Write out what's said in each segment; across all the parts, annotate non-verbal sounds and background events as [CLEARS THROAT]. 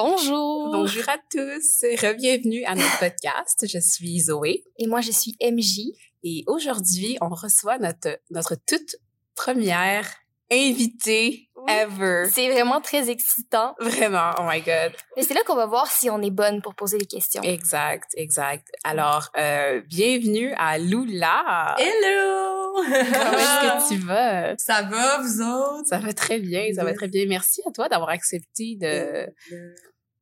Bonjour. Bonjour à tous. Bienvenue à notre podcast. Je suis Zoé. Et moi, je suis MJ. Et aujourd'hui, on reçoit notre, notre toute première invitée ever. C'est vraiment très excitant. Vraiment, oh my god. Et c'est là qu'on va voir si on est bonne pour poser des questions. Exact, exact. Alors, euh, bienvenue à Lula. Hello! Comment est-ce que tu vas? Ça va, vous autres? Ça va très bien, ça va très bien. Merci à toi d'avoir accepté de...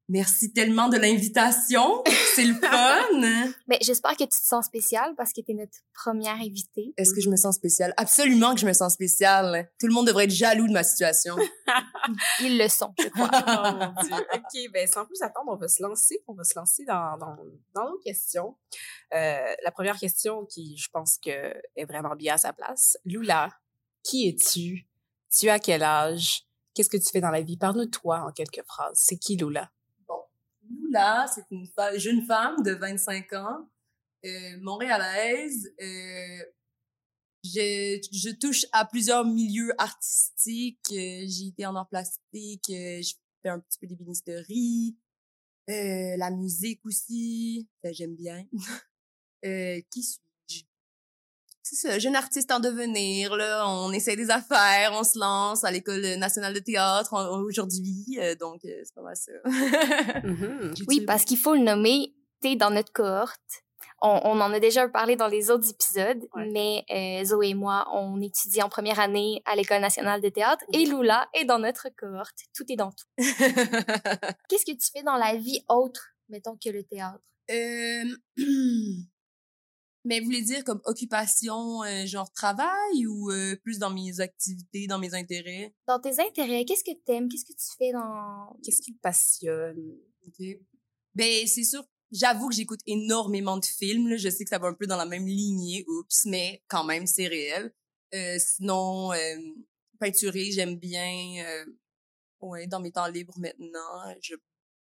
Merci tellement de l'invitation. C'est le [LAUGHS] fun. Mais j'espère que tu te sens spéciale parce que tu es notre première invitée. Est-ce que je me sens spéciale? Absolument que je me sens spéciale. Tout le monde devrait être jaloux de ma situation. [LAUGHS] Ils le sont, je crois. [LAUGHS] oh mon Dieu. OK, ben sans plus attendre, on va se lancer. On va se lancer dans, dans, dans nos questions. Euh, la première question qui, je pense que est vraiment bien à sa place. Lula, qui es-tu? Tu as quel âge? Qu'est-ce que tu fais dans la vie? Parle-nous de toi en quelques phrases. C'est qui Lula? Lula, c'est une jeune femme de 25 ans, euh, montréalaise. Euh, je, je touche à plusieurs milieux artistiques. Euh, j'ai été en art plastique, euh, je fais un petit peu d'ébénisterie, euh, la musique aussi, j'aime bien. [LAUGHS] euh, qui suis-je? C'est ça, jeune artiste en devenir, là, on essaie des affaires, on se lance à l'École nationale de théâtre aujourd'hui, euh, donc euh, c'est pas mal ça. [LAUGHS] Mhm. Oui, parce qu'il faut le nommer, tu es dans notre cohorte. On, on en a déjà parlé dans les autres épisodes, Ouais. mais euh, Zoé et moi, on étudie en première année à l'École nationale de théâtre et Lula est dans notre cohorte. Tout est dans tout. [LAUGHS] Qu'est-ce que tu fais dans la vie autre, mettons, que le théâtre? Euh, [CLEARS THROAT] Mais vous voulez dire comme occupation, euh, genre travail ou euh, plus dans mes activités, dans mes intérêts? Dans tes intérêts, qu'est-ce que t'aimes? Qu'est-ce que tu fais dans... Qu'est-ce qui te passionne? OK. Ben, c'est sûr, j'avoue que j'écoute énormément de films. Là. Je sais que ça va un peu dans la même lignée, oups, mais quand même, c'est réel. Euh, sinon, euh, peinturer, j'aime bien. Euh, ouais, dans mes temps libres maintenant, je,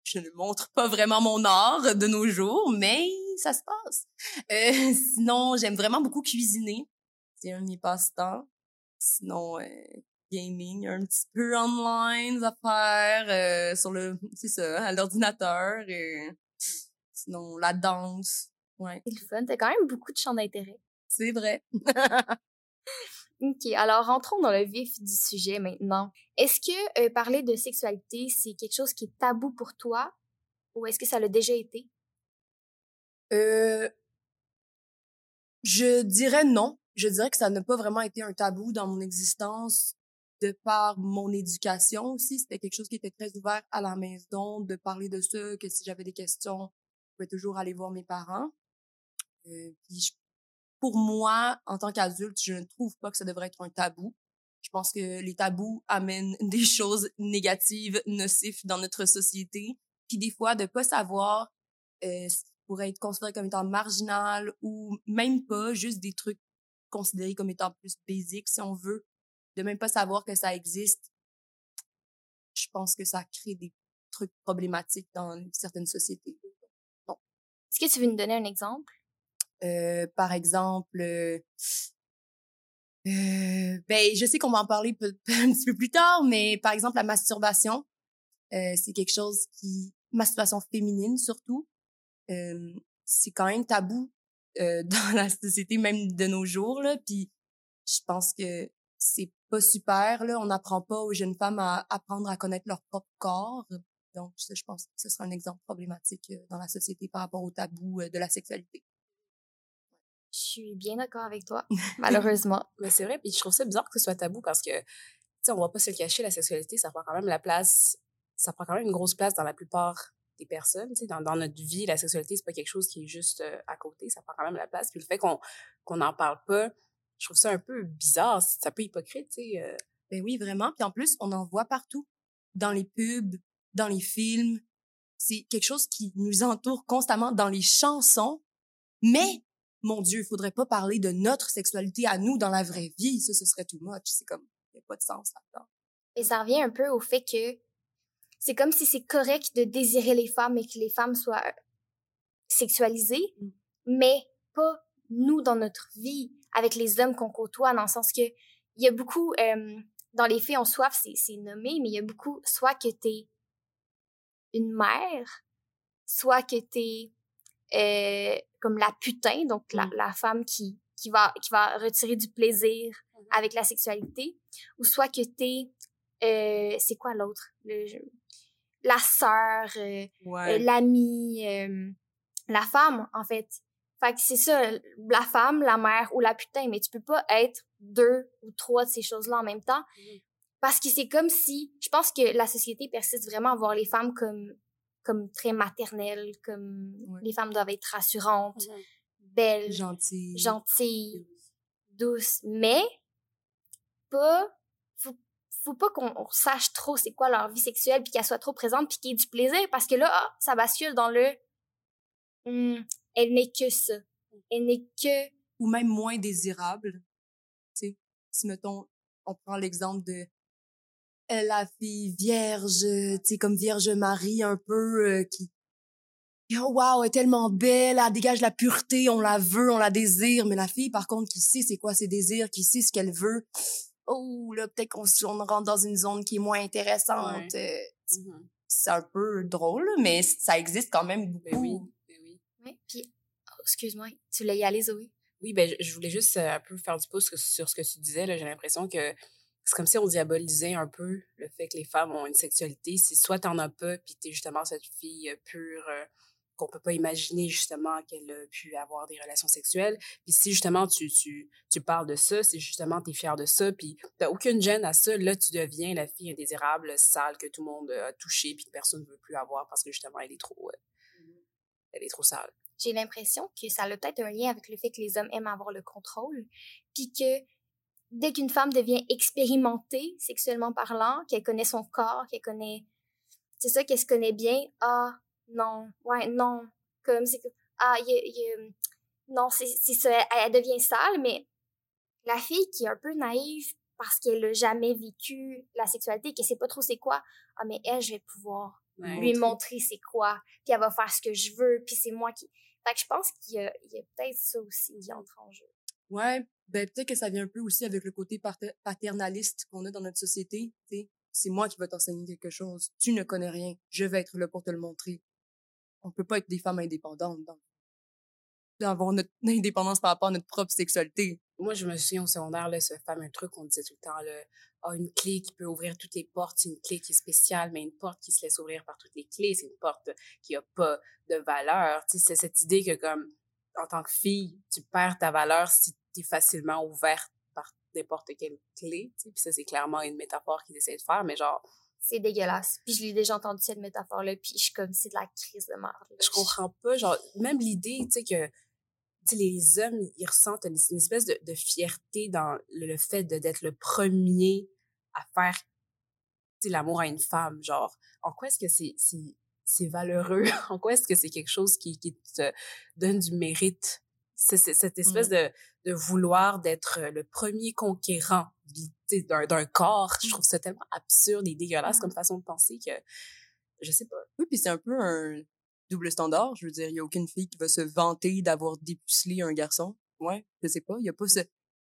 je ne montre pas vraiment mon art de nos jours, mais ça se passe. Euh, [LAUGHS] sinon, j'aime vraiment beaucoup cuisiner. C'est un de mes passe-temps. Sinon, euh, gaming, un petit peu online, des affaires euh, sur le, [LAUGHS] c'est ça, à l'ordinateur. Sinon, la danse. Ouais, C'est le fun. T'as quand même beaucoup de champs d'intérêt. c'est vrai. [LAUGHS] OK, alors rentrons dans le vif du sujet maintenant. Est-ce que euh, parler de sexualité, c'est quelque chose qui est tabou pour toi ou est-ce que ça l'a déjà été? Euh, je dirais non. Je dirais que ça n'a pas vraiment été un tabou dans mon existence de par mon éducation aussi. C'était quelque chose qui était très ouvert à la maison, de parler de ça, que si j'avais des questions, je pouvais toujours aller voir mes parents. Euh, puis je- pour moi, en tant qu'adulte, je ne trouve pas que ça devrait être un tabou. Je pense que les tabous amènent [LAUGHS] des choses négatives, nocives dans notre société. Puis des fois, de pas savoir euh, pourrait être considéré comme étant marginal ou même pas, juste des trucs considérés comme étant plus basiques, si on veut, de même pas savoir que ça existe, je pense que ça crée des trucs problématiques dans certaines sociétés. Est-ce que tu veux nous donner un exemple? Euh, par exemple, euh, euh, ben, je sais qu'on va en parler peu- [LAUGHS] un petit peu plus tard, mais par exemple, la masturbation, euh, c'est quelque chose qui, masturbation féminine surtout, euh, c'est quand même tabou euh, [LAUGHS] dans la société même de nos jours là. Puis je pense que c'est pas super là. On n'apprend pas aux jeunes femmes à apprendre à connaître leur propre corps. Donc ça, je pense que ce sera un exemple problématique dans la société par rapport au tabou de la sexualité. Je suis bien d'accord avec toi, [LAUGHS] malheureusement. Mais c'est vrai, puis je trouve ça bizarre que ce soit tabou parce que, tu sais, on va pas se le cacher, la sexualité, ça prend quand même la place, ça prend quand même une grosse place dans la plupart des personnes, tu sais, dans, dans notre vie, la sexualité, c'est pas quelque chose qui est juste euh, à côté, ça prend quand même la place. Puis le fait qu'on qu'on n'en parle pas, je trouve ça un peu bizarre, c'est un peu hypocrite, tu sais. euh. Ben oui, vraiment. Puis en plus, on en voit partout. Dans les pubs, dans les films. C'est quelque chose qui nous entoure constamment dans les chansons. Mais, mon Dieu, il faudrait pas parler de notre sexualité à nous dans la vraie vie. Ça, ce serait too much. C'est comme, il n'y a pas de sens là-dedans. Et ça revient un peu au fait que c'est comme si c'est correct de désirer les femmes et que les femmes soient sexualisées, Mm. mais pas nous dans notre vie avec les hommes qu'on côtoie, dans le sens que il y a beaucoup, euh, dans les faits, on soif, c'est nommé, mais il y a beaucoup, soit que t'es une mère, soit que t'es euh, comme la putain, donc la, Mm. la femme qui, qui, va, qui va retirer du plaisir Mhm. avec la sexualité, ou soit que t'es, euh, c'est quoi l'autre? Le- La sœur, euh, euh, Ouais. euh, la femme, en fait. Fait que c'est ça, la femme, la mère ou la putain, mais tu peux pas être deux ou trois de ces choses-là en même temps. Parce que c'est comme si, je pense que la société persiste vraiment à voir les femmes comme, comme très maternelles, comme Ouais. les femmes doivent être rassurantes, belles, Gentil. gentilles, douces, mais pas, faut, pas qu'on on sache trop c'est quoi leur vie sexuelle puis qu'elle soit trop présente puis qu'il y ait du plaisir parce que là, ah, ça bascule dans le, Hmm, elle n'est que ça. Elle n'est que, Ou même moins désirable. Tu sais, si mettons, on prend l'exemple de euh, la fille vierge, tu sais, comme Vierge Marie un peu, euh, qui, oh wow, elle est tellement belle, elle dégage la pureté, on la veut, on la désire, mais la fille, par contre, qui sait c'est quoi ses désirs, qui sait ce qu'elle veut, oh, là, peut-être qu'on s- on rentre dans une zone qui est moins intéressante. euh, Mhm. c'est un peu drôle, mais ça existe quand même beaucoup. Ben oui, ben oui. ouais, puis, oh, excuse-moi, tu voulais y aller, Zoé? Oui, ben, je- voulais juste euh, un peu faire du pouce sur ce que tu disais. là. J'ai l'impression que c'est comme si on diabolisait un peu le fait que les femmes ont une sexualité. Si soit t'en as pas, puis t'es justement cette fille euh, pure euh, qu'on peut pas imaginer justement qu'elle a pu avoir des relations sexuelles. Puis si justement tu, tu, tu parles de ça, si justement t'es fière de ça, puis t'as aucune gêne à ça, là tu deviens la fille indésirable, sale, que tout le monde a touché, puis que personne ne veut plus avoir parce que justement elle est trop... euh, elle est trop sale. j'ai l'impression que ça a peut-être un lien avec le fait que les hommes aiment avoir le contrôle, puis que dès qu'une femme devient expérimentée sexuellement parlant, qu'elle connaît son corps, qu'elle connaît, c'est ça, qu'elle se connaît bien, ah non, ouais non, comme c'est que ah il y a- il a- non c'est c'est ça, elle, devient sale, mais la fille qui est un peu naïve parce qu'elle n'a jamais vécu la sexualité, qu'elle sait pas trop c'est quoi, ah mais elle je vais pouvoir Ouais. lui montrer c'est quoi, puis elle va faire ce que je veux, puis c'est moi qui... Fait que je pense qu'il y a, il y a peut-être ça aussi qui entre en jeu. Ouais, ben peut-être que ça vient un peu aussi avec le côté pater- paternaliste qu'on a dans notre société. tu sais. C'est moi qui vais t'enseigner quelque chose. Tu ne connais rien. Je vais être là pour te le montrer. On peut pas être des femmes indépendantes. Donc. D'avoir notre [LAUGHS] indépendance par rapport à notre propre sexualité. Moi, je me souviens au secondaire, là, ce fameux truc qu'on disait tout le temps, là, ah, une clé qui peut ouvrir toutes les portes, une clé qui est spéciale, mais une porte qui se laisse ouvrir par toutes les clés, c'est une porte qui a pas de valeur. C'est cette idée que, comme, en tant que fille, tu perds ta valeur si tu es facilement ouverte par n'importe quelle clé. Tu puis ça, c'est clairement une métaphore qu'ils essaient de faire, mais genre, C'est dégueulasse. Puis je l'ai déjà entendu cette métaphore-là, puis je suis comme, c'est de la crise de merde. je comprends pas, genre, même l'idée, tu sais, que tu sais, les hommes, ils ressentent une, une espèce de, de fierté dans le, le fait d'être le premier à faire tu sais, l'amour à une femme. Genre, en quoi est-ce que c'est c'est c'est valeureux? [LAUGHS] en quoi est-ce que c'est quelque chose qui, qui te donne du mérite? C'est cette espèce de, de vouloir d'être le premier conquérant d'un d'un corps. Je trouve ça tellement absurde et dégueulasse comme façon de penser que je sais pas. Oui, puis c'est un peu un double standard. Je veux dire, il y a aucune fille qui va se vanter d'avoir dépucelé un garçon. Ouais, je sais pas. Il y a pas ce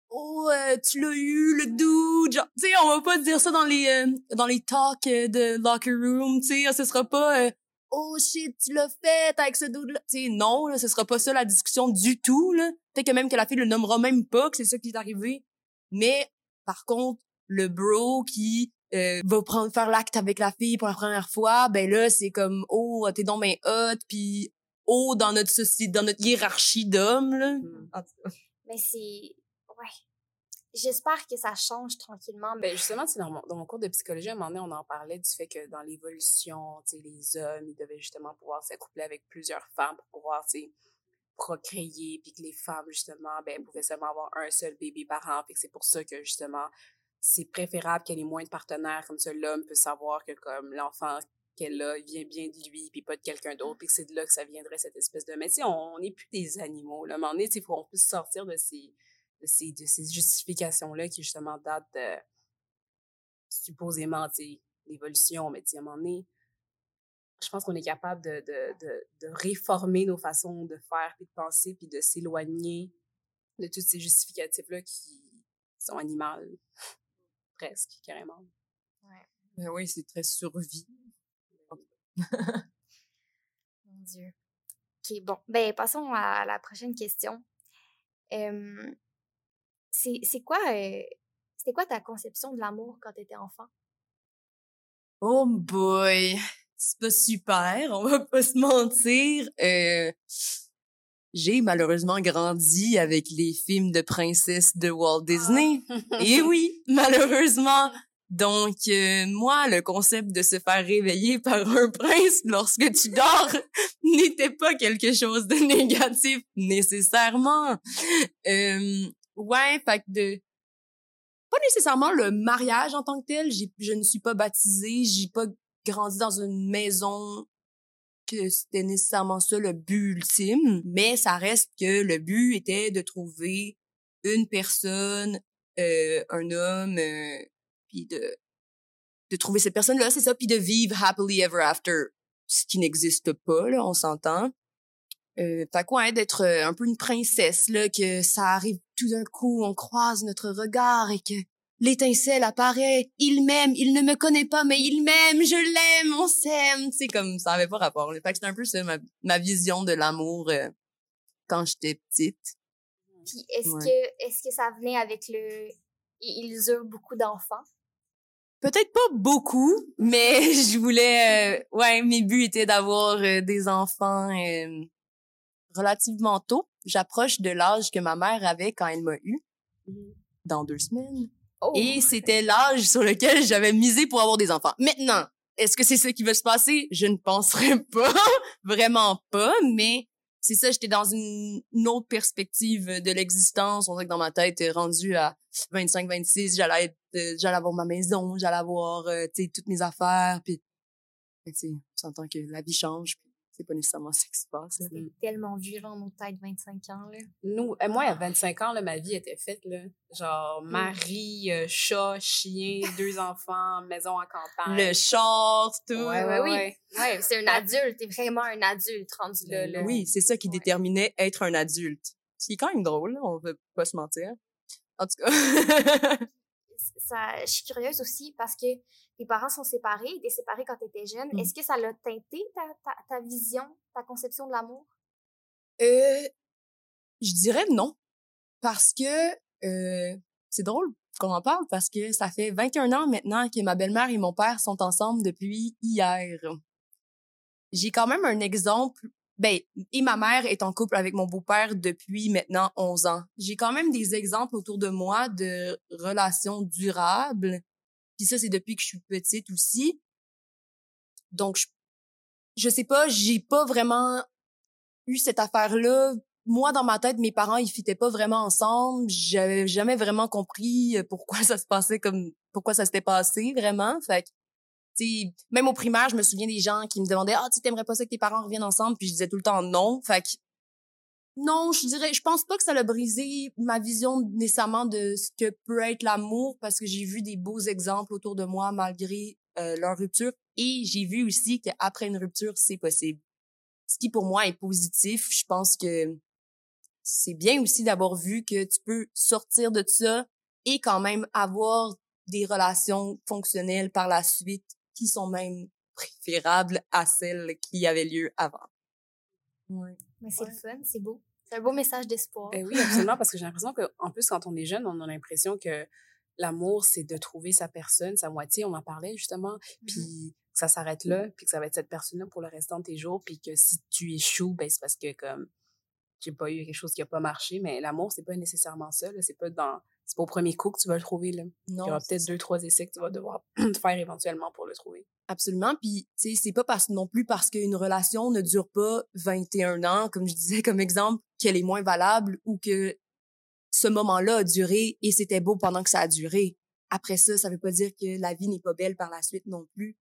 Oh, euh, tu l'as eu, le dude! Genre, tu sais, on va pas dire ça dans les, euh, dans les talks euh, de locker room, tu sais. Ce sera pas euh, Oh shit, tu l'as fait avec ce dude-là. Tu sais, non, là, ce sera pas ça la discussion du tout, là. Peut-être que même que la fille le nommera même pas que c'est ça qui est arrivé. Mais, par contre, le bro qui euh, va prendre faire l'acte avec la fille pour la première fois, ben là c'est comme oh t'es donc ben hot puis oh dans notre société dans notre hiérarchie d'hommes là. Mm. En tout cas. Mais c'est... Ouais. J'espère que ça change tranquillement. Mais Ben justement, c'est dans mon, dans mon cours de psychologie, à un moment donné, on en parlait du fait que dans l'évolution, tu sais, les hommes, ils devaient justement pouvoir s'accoupler avec plusieurs femmes pour pouvoir, tu sais, procréer, puis que les femmes, justement, ben, pouvaient seulement avoir un seul bébé par an, puis que c'est pour ça que, justement, c'est préférable qu'elle ait moins de partenaires, comme ça, l'homme peut savoir que, comme, l'enfant qu'elle a, il vient bien de lui, puis pas de quelqu'un d'autre, puis que c'est de là que ça viendrait, cette espèce de... Mais tu sais, on n'est plus des animaux, là. Tu sais, il faut qu'on puisse sortir de ces de ces, de ces justifications-là qui, justement, datent de, supposément, tu sais, l'évolution, mais tu sais, à un moment donné, je pense qu'on est capable de, de, de, de réformer nos façons de faire, puis de penser, puis de s'éloigner de tous ces justificatifs-là qui sont animaux, [LAUGHS] presque, carrément. Ben oui, c'est très survie. Dieu. OK, bon. Ben, passons à la prochaine question. c'est quoi, euh, c'était quoi ta conception de l'amour quand tu étais enfant? Oh boy! C'est pas super, on va pas se mentir. Euh, j'ai malheureusement grandi avec les films de princesses de Walt Disney. Ah. [LAUGHS] Et oui, malheureusement. Donc, euh, moi, le concept de se faire réveiller [LAUGHS] par un prince lorsque tu dors [LAUGHS] n'était pas quelque chose de négatif nécessairement. Euh, ouais, fait que de... Pas nécessairement le mariage en tant que tel. Je ne suis pas baptisée, j'ai pas grandi dans une maison que c'était nécessairement ça le but ultime, mais ça reste que le but était de trouver une personne, euh, un homme, euh, puis de de trouver cette personne-là, c'est ça, puis de vivre happily ever after, ce qui n'existe pas là, on s'entend. Euh, fait quoi, hein, d'être euh, un peu une princesse là, que ça arrive tout d'un coup, on croise notre regard et que l'étincelle apparaît, il m'aime, il ne me connaît pas, mais il m'aime, je l'aime, on s'aime. C'est comme, ça avait pas rapport. Fait que c'est un peu ça, ma, ma vision de l'amour euh, quand j'étais petite. Puis est-ce Ouais. que est-ce que ça venait avec le ils eurent beaucoup d'enfants? Peut-être pas beaucoup, mais [LAUGHS] je voulais, euh, ouais, mes buts étaient d'avoir euh, des enfants euh, relativement tôt. J'approche de l'âge que ma mère avait quand elle m'a eu, dans deux semaines. Oh. Et c'était l'âge sur lequel j'avais misé pour avoir des enfants. Maintenant, est-ce que c'est ça qui va se passer? Je ne penserais [LAUGHS] pas, vraiment pas, mais c'est ça, j'étais dans une, autre perspective de l'existence. On dirait que dans ma tête, euh, rendu à 25, 26, j'allais être, euh, j'allais avoir ma maison, j'allais avoir, euh, tu sais, toutes mes affaires, puis, tu sais, on s'entend que la vie change, c'est pas nécessairement ça qui se passe. C'est tellement vieux dans nos têtes 25 ans là. Nous, euh, moi, à 25 ans, là, ma vie était faite, là. Genre, mari, euh, chat, chien, deux enfants, [LAUGHS] maison en campagne. Le char, tout. Ouais, Ouais, ouais, oui. ouais. Ouais, c'est un adulte, t'es vraiment un adulte rendu là. Ben là. Oui, c'est ça qui Ouais. déterminait être un adulte. Ce qui est quand même drôle, là, on veut pas se mentir. En tout cas. [LAUGHS] Ça, je suis curieuse aussi parce que tes parents sont séparés, t'es séparé quand t'étais jeune. Mhm. Est-ce que ça l'a teinté ta, ta, ta vision, ta conception de l'amour? Euh, je dirais non. Parce que, euh, c'est drôle qu'on en parle parce que ça fait 21 ans maintenant que ma belle-mère et mon père sont ensemble depuis hier. J'ai quand même un exemple. Ben, et ma mère est en couple avec mon beau-père depuis maintenant 11 ans. J'ai quand même des exemples autour de moi de relations durables. Puis ça, c'est depuis que je suis petite aussi. Donc, je, je sais pas, j'ai pas vraiment eu cette affaire-là. Moi, dans ma tête, mes parents, ils fitaient pas vraiment ensemble. J'avais jamais vraiment compris euh, pourquoi [LAUGHS] ça se passait comme, pourquoi ça s'était passé vraiment. Fait que, même au primaire, je me souviens des gens qui me demandaient, ah, tu t'aimerais pas ça que tes parents reviennent ensemble? Puis je disais tout le temps non. Fait que, non, je dirais, je pense pas que ça l'a brisé ma vision nécessairement de ce que peut être l'amour parce que j'ai vu des beaux exemples autour de moi malgré euh, leur rupture et j'ai vu aussi qu'après une rupture, c'est possible. Ce qui pour moi est positif, je pense que c'est bien aussi d'avoir vu que tu peux sortir de ça et quand même avoir des relations fonctionnelles par la suite qui sont même préférables à celles qui avaient lieu avant. Ouais. Mais c'est Ouais. le fun, c'est beau. C'est un beau message d'espoir. Ben oui, absolument, parce que [LAUGHS] j'ai l'impression que, en plus, quand on est jeune, on a l'impression que l'amour, c'est de trouver sa personne, sa moitié. On en parlait justement, Mhm. puis que ça s'arrête là, puis que ça va être cette personne-là pour le restant de tes jours, puis que si tu échoues, ben c'est parce que comme j'ai pas eu quelque chose qui a pas marché, mais l'amour, c'est pas nécessairement ça. C'est pas dans, c'est pas au premier coup que tu vas le trouver là. Il y Non, aura peut-être deux, trois essais que tu vas devoir [CLEARS THROAT] faire éventuellement pour le trouver. Absolument. Puis, tu sais, c'est pas parce non plus parce qu'une relation ne dure pas 21 ans, comme je disais comme exemple, qu'elle est moins valable ou que ce moment-là a duré et c'était beau pendant que ça a duré. Après ça, ça veut pas dire que la vie n'est pas belle par la suite non plus.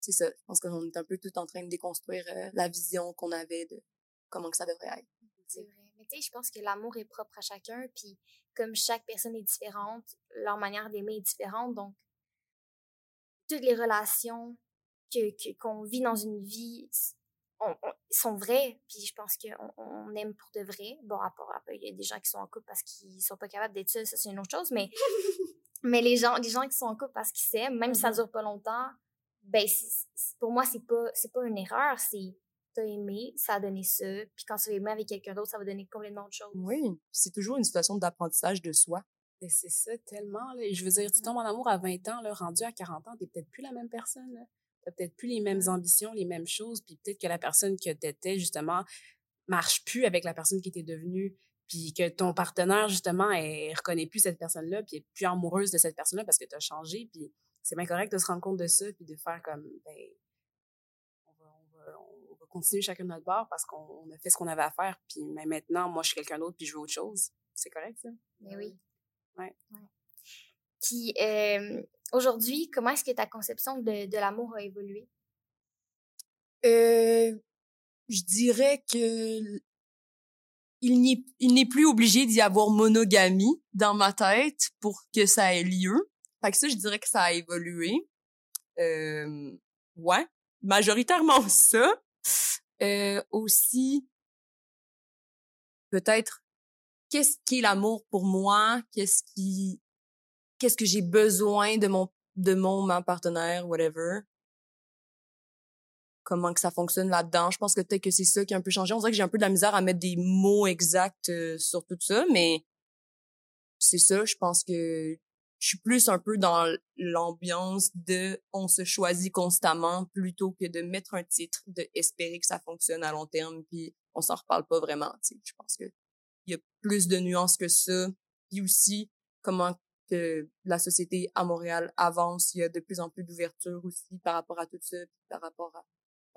C'est ça. Je pense qu'on est un peu tout en train de déconstruire euh, la vision qu'on avait de comment que ça devrait être. C'est vrai. Mais tu sais, je pense que l'amour est propre à chacun, puis comme chaque personne est différente, leur manière d'aimer est différente, donc toutes les relations que que- qu'on vit dans une vie s- on- on- sont vraies, puis je pense qu'on on aime pour de vrai. Bon, à part, il y a des gens qui sont en couple parce qu'ils sont pas capables d'être seuls, ça c'est une autre chose, mais [LAUGHS] mais les gens les gens qui sont en couple parce qu'ils s'aiment, même si ça Mhm. dure pas longtemps, ben c'est- c'est- pour moi c'est pas c'est pas une erreur, c'est t'as aimé, ça a donné ça. Puis quand tu vas aimer avec quelqu'un d'autre, ça va donner complètement autre chose. Oui, c'est toujours une situation d'apprentissage de soi. C'est ça, tellement. Là. Je veux dire, tu tombes en amour à 20 ans, là, rendu à 40 ans, t'es peut-être plus la même personne. Là. T'as peut-être plus les mêmes ambitions, les mêmes choses, puis peut-être que la personne que t'étais, justement, marche plus avec la personne qui était devenue, puis que ton partenaire, justement, elle reconnaît plus cette personne-là, puis est plus amoureuse de cette personne-là parce que t'as changé, puis c'est bien correct de se rendre compte de ça, puis de faire comme, ben, continuer chacun de notre bord parce qu'on a fait ce qu'on avait à faire, puis mais maintenant, moi, je suis quelqu'un d'autre, puis je veux autre chose. C'est correct, ça? Mais oui. Ouais. Puis euh, aujourd'hui, comment est-ce que ta conception de, de l'amour a évolué? Euh, je dirais que il n'est il n'est plus obligé d'y avoir monogamie dans ma tête pour que ça ait lieu. Fait que ça, je dirais que ça a évolué. Euh, ouais, majoritairement [LAUGHS] ça. Euh, aussi, peut-être, qu'est-ce qui est l'amour pour moi? Qu'est-ce qui, qu'est-ce que j'ai besoin de mon, de mon, ma partenaire, whatever? Comment que ça fonctionne là-dedans? Je pense que peut-être que c'est ça qui a un peu changé. On dirait que j'ai un peu de la misère à mettre des mots exacts euh, sur tout ça, mais c'est ça. Je pense que je suis plus un peu dans l'ambiance de on se choisit constamment plutôt que de mettre un titre, de espérer que ça fonctionne à long terme, puis on s'en reparle pas vraiment. Tu sais. Je pense que il y a plus de nuances que ça. Puis aussi comment que la société à Montréal avance, il y a de plus en plus d'ouverture aussi par rapport à tout ça, puis par rapport à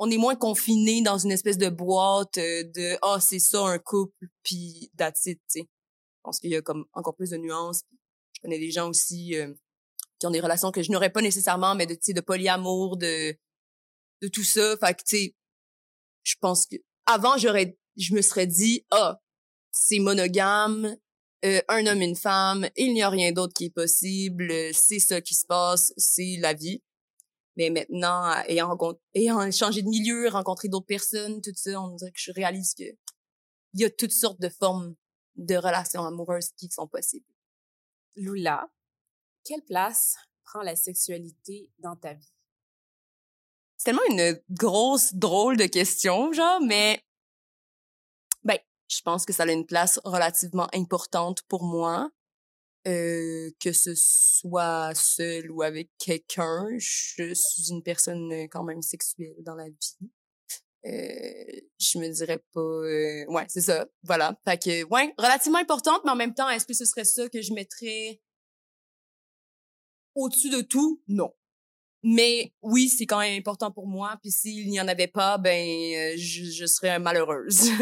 on est moins confiné dans une espèce de boîte euh, de ah oh, c'est ça un couple puis that's it, tu sais. Je pense qu'il y a comme encore plus de nuances. Je connais des gens aussi euh, qui ont des relations que je n'aurais pas nécessairement mais de de polyamour, de de tout ça, fait que tu sais je pense que avant j'aurais je me serais dit ah c'est monogame, euh, un homme, une femme, il n'y a rien d'autre qui est possible, c'est ça qui se passe, c'est la vie. Mais maintenant, ayant, ayant changé de milieu, rencontré d'autres personnes, tout ça, on dirait que je réalise que il y a toutes sortes de formes de relations amoureuses qui sont possibles. Lula, quelle place prend la sexualité dans ta vie? C'est tellement une grosse, drôle de question, genre, mais ben, je pense que ça a une place relativement importante pour moi. Euh, que ce soit seul ou avec quelqu'un, je suis une personne euh, quand même sexuelle dans la vie. Euh, je me dirais pas euh, ouais c'est ça voilà fait que ouais relativement importante mais en même temps est-ce que ce serait ça que je mettrais au-dessus de tout? Non mais oui c'est quand même important pour moi puis s'il n'y en avait pas ben euh, je, je serais malheureuse [LAUGHS]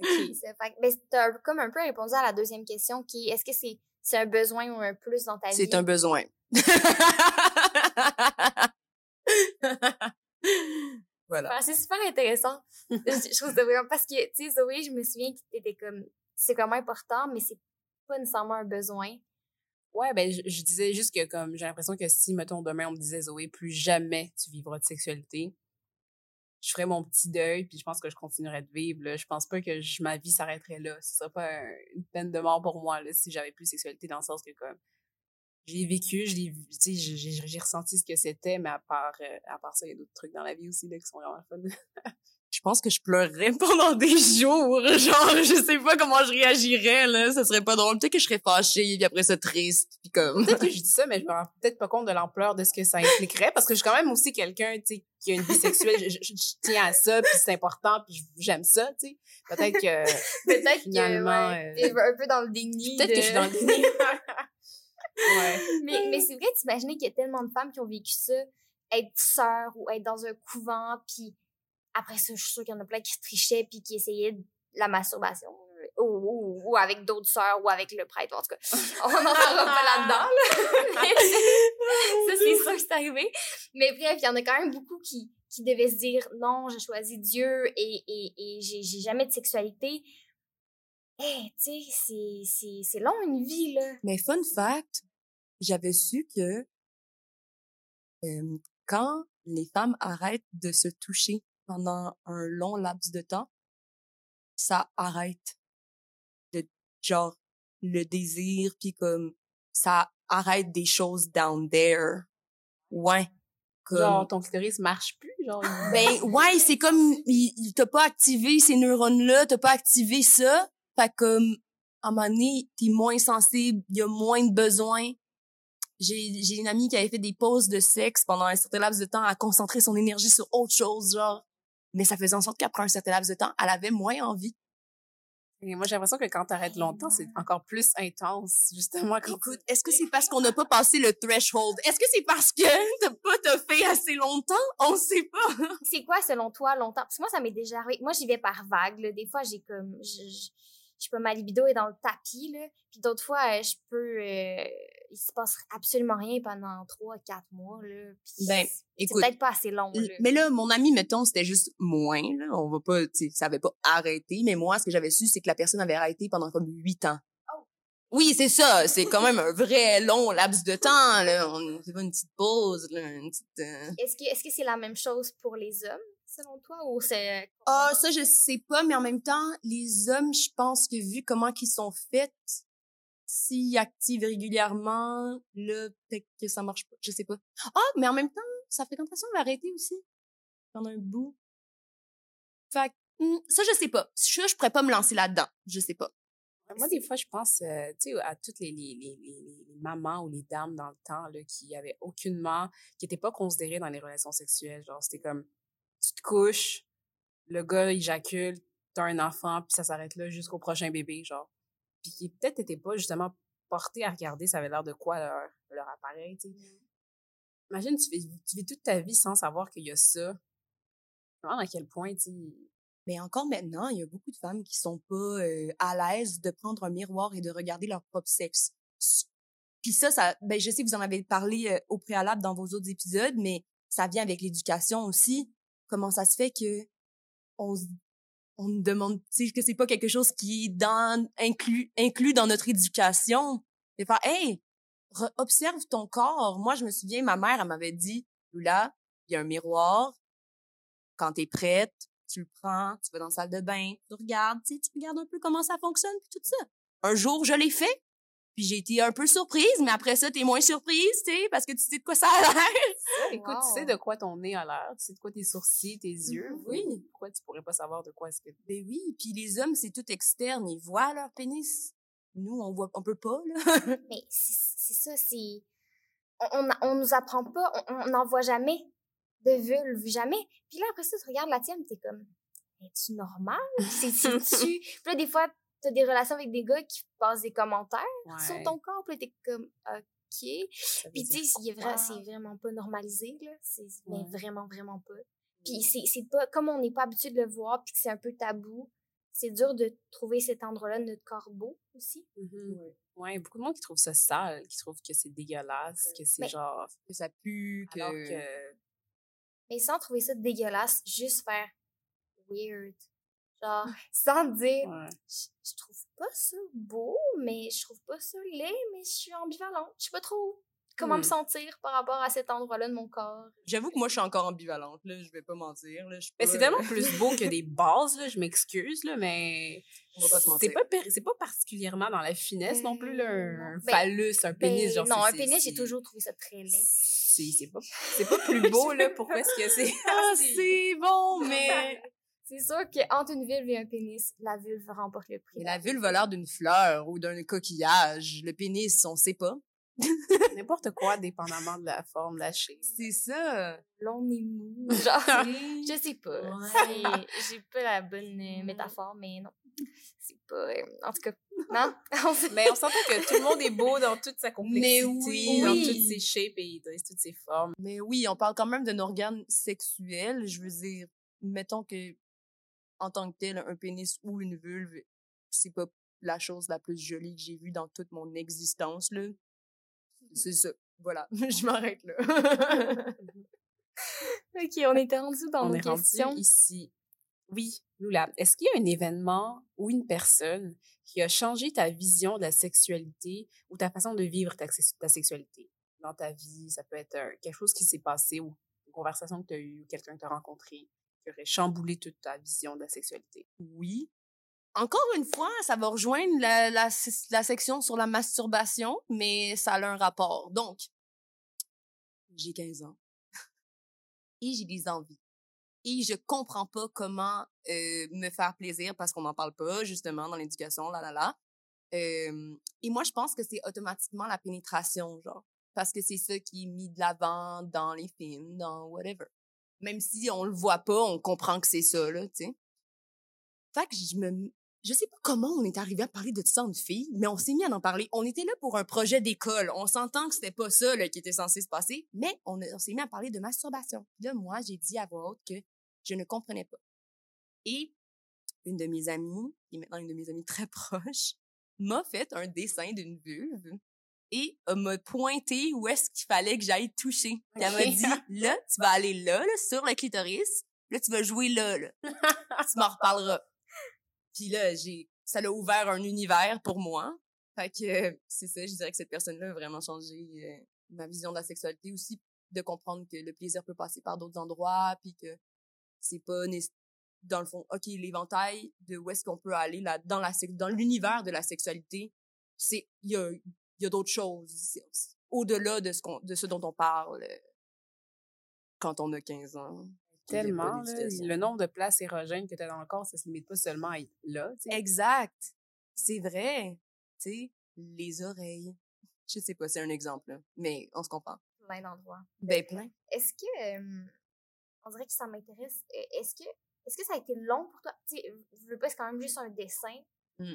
Okay. [LAUGHS] Mais t'as comme un peu répondu à la deuxième question qui est est-ce que c'est c'est un besoin ou un plus dans ta vie? C'est un besoin. [LAUGHS] voilà. c'est super intéressant. je, trouve ça vraiment parce que, tu sais, Zoé, je me souviens que t'étais comme, c'est comme important, mais c'est pas nécessairement un besoin. Ouais, ben, je, je disais juste que comme, j'ai l'impression que si, mettons, demain, on me disait, Zoé, plus jamais tu vivras de sexualité, je ferais mon petit deuil, puis je pense que je continuerais de vivre. Là. Je pense pas que je, ma vie s'arrêterait là. Ce serait pas une peine de mort pour moi là, si j'avais plus de sexualité, dans le sens que comme j'ai vécu, j'ai j'ai ressenti ce que c'était, mais à part euh, à part ça, il y a d'autres trucs dans la vie aussi là, qui sont vraiment fun. [LAUGHS] je pense que je pleurerais [LAUGHS] pendant des jours. Genre, je sais pas comment je réagirais, là. Ça serait pas drôle. Peut-être que je serais fâchée, puis après ça, triste, puis comme... Peut-être que je dis ça, mais je me rends peut-être pas compte de l'ampleur de ce que ça impliquerait, parce que je suis quand même aussi quelqu'un, tu sais, qui a une vie sexuelle. Je, je, tiens à ça, puis c'est important, puis j'aime ça, tu sais. Peut-être que... [LAUGHS] peut-être finalement... Que, ouais, euh... un peu dans le déni Peut-être que je suis dans le déni. Ouais. Mais, mais c'est vrai, t'imaginer qu'il y a tellement de femmes qui ont vécu ça, être sœur ou être dans un couvent, puis après ça, je suis sûre qu'il y en a plein qui trichaient puis qui essayaient de la masturbation. Ou, ou, ou avec d'autres sœurs ou avec le prêtre. En tout cas, [LAUGHS] on n'en parlera pas là-dedans. Là. [LAUGHS] ça, c'est sûr que c'est arrivé. Mais bref, il y en a quand même beaucoup qui, qui devaient se dire non, j'ai choisi Dieu et, et, et j'ai, j'ai jamais de sexualité. Eh, hey, tu sais, c'est long une vie, là. Mais fun fact, j'avais su que euh, quand les femmes arrêtent de se toucher pendant un long laps de temps, ça arrête de genre le désir puis comme ça arrête des choses down there. Ouais, comme... Genre, ton clitoris marche plus, genre. Ben [LAUGHS] ouais, c'est comme il, il t'a pas activé ces neurones-là, t'as pas activé ça. Fait comme à un moment donné, t'es moins sensible, il y a moins de besoins. J'ai j'ai une amie qui avait fait des pauses de sexe pendant un certain laps de temps à concentrer son énergie sur autre chose, genre. Mais ça faisait en sorte qu'après un certain laps de temps, elle avait moins envie. Et moi, j'ai l'impression que quand t'arrêtes longtemps, c'est encore plus intense, justement. Quand Écoute, est-ce que c'est parce qu'on n'a pas passé le threshold? Est-ce que c'est parce que [LAUGHS] t'as pas te fait assez longtemps? On sait pas. [LAUGHS] C'est quoi, selon toi, longtemps? Parce que moi, ça m'est déjà arrivé. Moi, j'y vais par vague, là. Des fois, j'ai comme, je, je, je sais pas, ma libido est dans le tapis, là. Puis d'autres fois, euh, je peux, euh, il se passe absolument rien pendant trois, quatre mois, là. Puis Ben, c'est- peut-être pas assez long, là. Mais là, mon ami, mettons, c'était juste moins, là. On va pas, tu ça avait pas arrêté. Mais moi, ce que j'avais su, c'est que la personne avait arrêté pendant comme huit ans. Oui, c'est ça. C'est quand même un vrai long laps de temps, là. On, c'est pas une petite pause, là. Une petite, euh, Est-ce que, est-ce que c'est la même chose pour les hommes, selon toi, ou c'est... Ah, ça, je sais pas, mais en même temps, les hommes, je pense que vu comment qu'ils sont faits, s'ils activent régulièrement, là, peut-être que ça marche pas. Je sais pas. Ah, mais en même temps, sa fréquentation va arrêter aussi. Pendant un bout. Fait hmm, ça, je sais pas. Ça, je pourrais pas me lancer là-dedans. Je sais pas. Moi, des fois, je pense, euh, tu sais, à toutes les, les, les, les, mamans ou les dames dans le temps, là, qui avaient aucunement, qui étaient pas considérées dans les relations sexuelles. Genre, c'était comme, tu te couches, le gars, éjacule, t'as un enfant, puis ça s'arrête là jusqu'au prochain bébé, genre. Puis qui peut-être étaient pas, justement, portés à regarder ça avait l'air de quoi leur, leur appareil, tu sais. Imagine, tu, vis- tu vis toute ta vie sans savoir qu'il y a ça. Vraiment, à quel point, tu Mais encore maintenant, il y a beaucoup de femmes qui sont pas euh, à l'aise de prendre un miroir et de regarder leur propre sexe. Puis ça, ça, ben je sais que vous en avez parlé euh, au préalable dans vos autres épisodes, mais ça vient avec l'éducation aussi. Comment ça se fait que on se- on nous demande, tu sais, que c'est pas quelque chose qui est dans inclus inclus dans notre éducation. C'est faire, hey, observe ton corps. Moi, je me souviens, ma mère, elle m'avait dit, Lula, il y a un miroir. Quand t'es prête, tu le prends, tu vas dans la salle de bain, tu regardes, tu sais, tu regardes un peu comment ça fonctionne, tout ça. Un jour, je l'ai fait, puis j'ai été un peu surprise, mais après ça, t'es moins surprise, tu sais, parce que tu sais de quoi ça a l'air. Écoute, tu sais de quoi ton nez a l'air, tu sais de quoi tes sourcils, tes yeux. Mhm, oui. Pourquoi tu pourrais pas savoir de quoi est-ce que... Ben oui, puis les hommes, c'est tout externe, ils voient leur pénis. Nous, on voit, on peut pas, là. [LAUGHS] Mais c'est c'est ça, c'est... On, on, on nous apprend pas, on on n'en voit jamais de vulve, jamais. Puis là, après ça, tu regardes la tienne, t'es comme, es-tu normal? C'est- C'est-tu... [LAUGHS] Puis là, des fois, t'as des relations avec des gars qui passent des commentaires sur Ouais, ton corps, puis t'es comme, OK. Puis tu sais, vrai, c'est vraiment pas normalisé, là. C'est mais Ouais. vraiment, vraiment pas. Puis c'est c'est pas... Comme on n'est pas habitué de le voir, puis que c'est un peu tabou, c'est dur de trouver cet endroit-là de notre corps beau aussi. Mhm. Ouais, beaucoup de monde qui trouve ça sale, qui trouve que c'est dégueulasse, que c'est Mais- genre... Que ça pue, que... Alors que... Mais sans trouver ça dégueulasse, juste faire weird. Genre, sans dire, Ouais. je, je trouve pas ça beau, mais je trouve pas ça laid, mais je suis ambivalente. Je sais pas trop comment me Hmm. sentir par rapport à cet endroit-là de mon corps. J'avoue que moi, je suis encore ambivalente, là, je vais pas mentir, là. Je Mais c'est tellement [LAUGHS] plus beau que des bases, là, je m'excuse, là, mais... On va pas se C'est mentir. pas, c'est pas particulièrement dans la finesse non plus, là, Euh, un. Ben, phallus, un pénis, Ben, genre... non, c'est- un pénis, j'ai toujours trouvé ça très laid. C'est c'est pas, c'est pas [LAUGHS] plus beau, là, pourquoi est-ce que c'est... [LAUGHS] Ah, c'est bon, mais... C'est sûr qu'entre une vulve et un pénis, la vulve remporte le prix. Mais la vulve a l'air d'une fleur ou d'un coquillage. Le pénis, on sait pas. [LAUGHS] N'importe quoi, dépendamment de la forme lâchée. C'est ça. Long et mou. [LAUGHS] Genre, [LAUGHS] je sais pas. Ouais. J'ai pas la bonne euh, métaphore, mais non. C'est pas. euh, en tout cas, non? Mais on s'entend que tout le monde est beau dans toute sa complexité, oui. dans toutes ses shapes et dans toutes ses formes. Mais oui, on parle quand même d'un organe sexuel. Je veux dire, mettons que, en tant que tel, un pénis ou une vulve, c'est pas la chose la plus jolie que j'ai vue dans toute mon existence, là. C'est ça. Voilà. [LAUGHS] Je m'arrête là. ok, on était rendu dans on nos est rendu ici. Oui, Lula, est-ce qu'il y a un événement ou une personne qui a changé ta vision de la sexualité ou ta façon de vivre ta, ta sexualité? Dans ta vie? Ça peut être euh, quelque chose qui s'est passé ou une conversation que tu as eue ou quelqu'un que tu as rencontré aurait chamboulé toute ta vision de la sexualité? Oui. Encore une fois, ça va rejoindre la, la, la section sur la masturbation, mais ça a un rapport. Donc, j'ai 15 ans. [LAUGHS] et j'ai des envies. Et je comprends pas comment euh, me faire plaisir parce qu'on n'en parle pas, justement, dans l'éducation, là, là, là. Euh, et moi, je pense que c'est automatiquement la pénétration, genre. Parce que c'est ça qui est mis de l'avant dans les films, dans whatever. Même si on le voit pas, on comprend que c'est ça, là, tu sais. Fait que je me, je sais pas comment on est arrivé à parler de ça entre filles, mais on s'est mis à en parler. On était là pour un projet d'école. On s'entend que c'était pas ça, là, qui était censé se passer, mais on, on s'est mis à parler de masturbation. Là, moi, j'ai dit à voix haute que je ne comprenais pas. Et une de mes amies, qui est maintenant une de mes amies très [LAUGHS] proches, m'a fait un dessin d'une vulve et m'a pointé où est-ce qu'il fallait que j'aille toucher. Puis elle m'a dit, là, tu vas aller là, là, sur le clitoris. Là, tu vas jouer là, là. tu m'en reparleras. Puis là, j'ai, ça l'a ouvert un univers pour moi. Fait que c'est ça, je dirais que cette personne-là a vraiment changé euh, ma vision de la sexualité aussi, de comprendre que le plaisir peut passer par d'autres endroits, puis que c'est pas dans le fond, ok, l'éventail de où est-ce qu'on peut aller là dans la dans l'univers de la sexualité, c'est il y a il y a d'autres choses au-delà de ce qu'on de ce dont on parle euh, quand on a 15 ans. Tellement, le nombre de places érogènes que tu as dans le corps, ça se limite pas seulement à être là. Exact. C'est vrai. Tu sais, les oreilles. Je sais pas, c'est un exemple, mais on se comprend. Plein d'endroits. Ben, plein. Est-ce que, on dirait que ça m'intéresse, e, est-ce que, est-ce que ça a été long pour toi? Tu sais, je veux pas, c'est quand même juste un dessin. Mmh.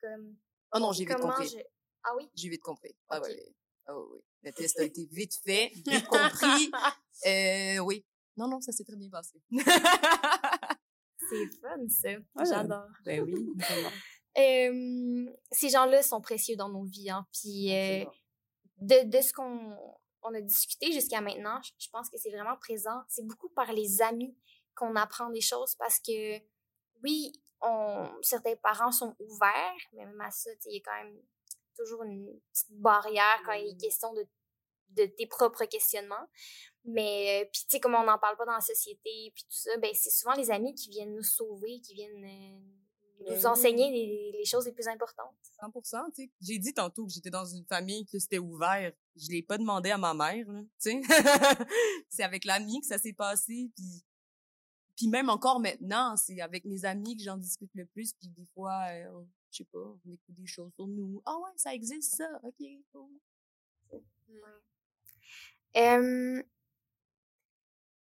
Comme, oh non, j'ai vite compris. Ah oui? J'ai vite compris. Ah ouais. Ah oui. Le test a été vite fait, [LAUGHS] vite compris. euh, oui. Non, non, ça s'est très bien passé. [LAUGHS] c'est fun, ça. J'adore. Ben oui, [LAUGHS] euh, ces gens-là sont précieux dans nos vies. Hein, puis euh, de, de ce qu'on on a discuté jusqu'à maintenant, je pense que c'est vraiment présent. C'est beaucoup par les amis qu'on apprend des choses parce que, oui, on, certains parents sont ouverts, mais même à ça, il y a quand même toujours une petite barrière quand il est question de, de tes propres questionnements. Mais, euh, puis, tu sais, comme on n'en parle pas dans la société, puis tout ça, ben, c'est souvent les amis qui viennent nous sauver, qui viennent euh, nous ben enseigner les, les, choses les plus importantes. 100 tu sais. J'ai dit tantôt que j'étais dans une famille que c'était ouvert. Je l'ai pas demandé à ma mère, tu sais. [LAUGHS] c'est avec l'ami que ça s'est passé, puis puis même encore maintenant, c'est avec mes amis que j'en discute le plus, puis des fois, euh, je sais pas, on écoute des choses sur nous. Ah ouais, ça existe ça, ok, cool. Ouais.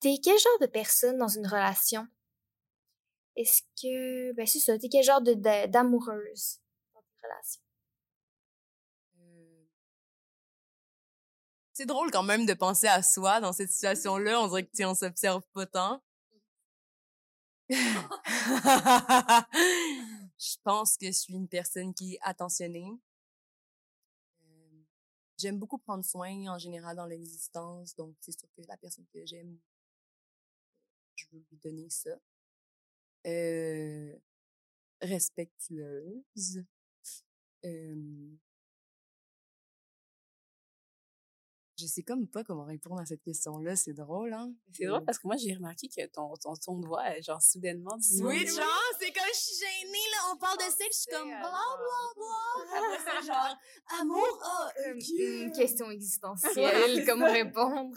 T'es quel genre de personne dans une relation? Est-ce que, ben c'est ça, t'es quel genre de, d'amoureuse dans une relation? Euh, c'est drôle quand même de penser à soi dans cette situation-là. On dirait que on s'observe pas tant. [LAUGHS] [LAUGHS] je pense que je suis une personne qui est attentionnée. Euh, j'aime beaucoup prendre soin en général dans l'existence, donc c'est sûr que la personne que j'aime je veux lui donner ça. Euh, respectueuse. Euh, je sais comme pas comment répondre à cette question-là. C'est drôle, hein? C'est drôle parce que moi, j'ai remarqué que ton, ton ton de voix, genre, soudainement, Oui, genre, c'est comme je suis gênée, là. On parle de sexe, je suis comme blablabla. c'est genre, amour, oh, Une question existentielle, comment répondre.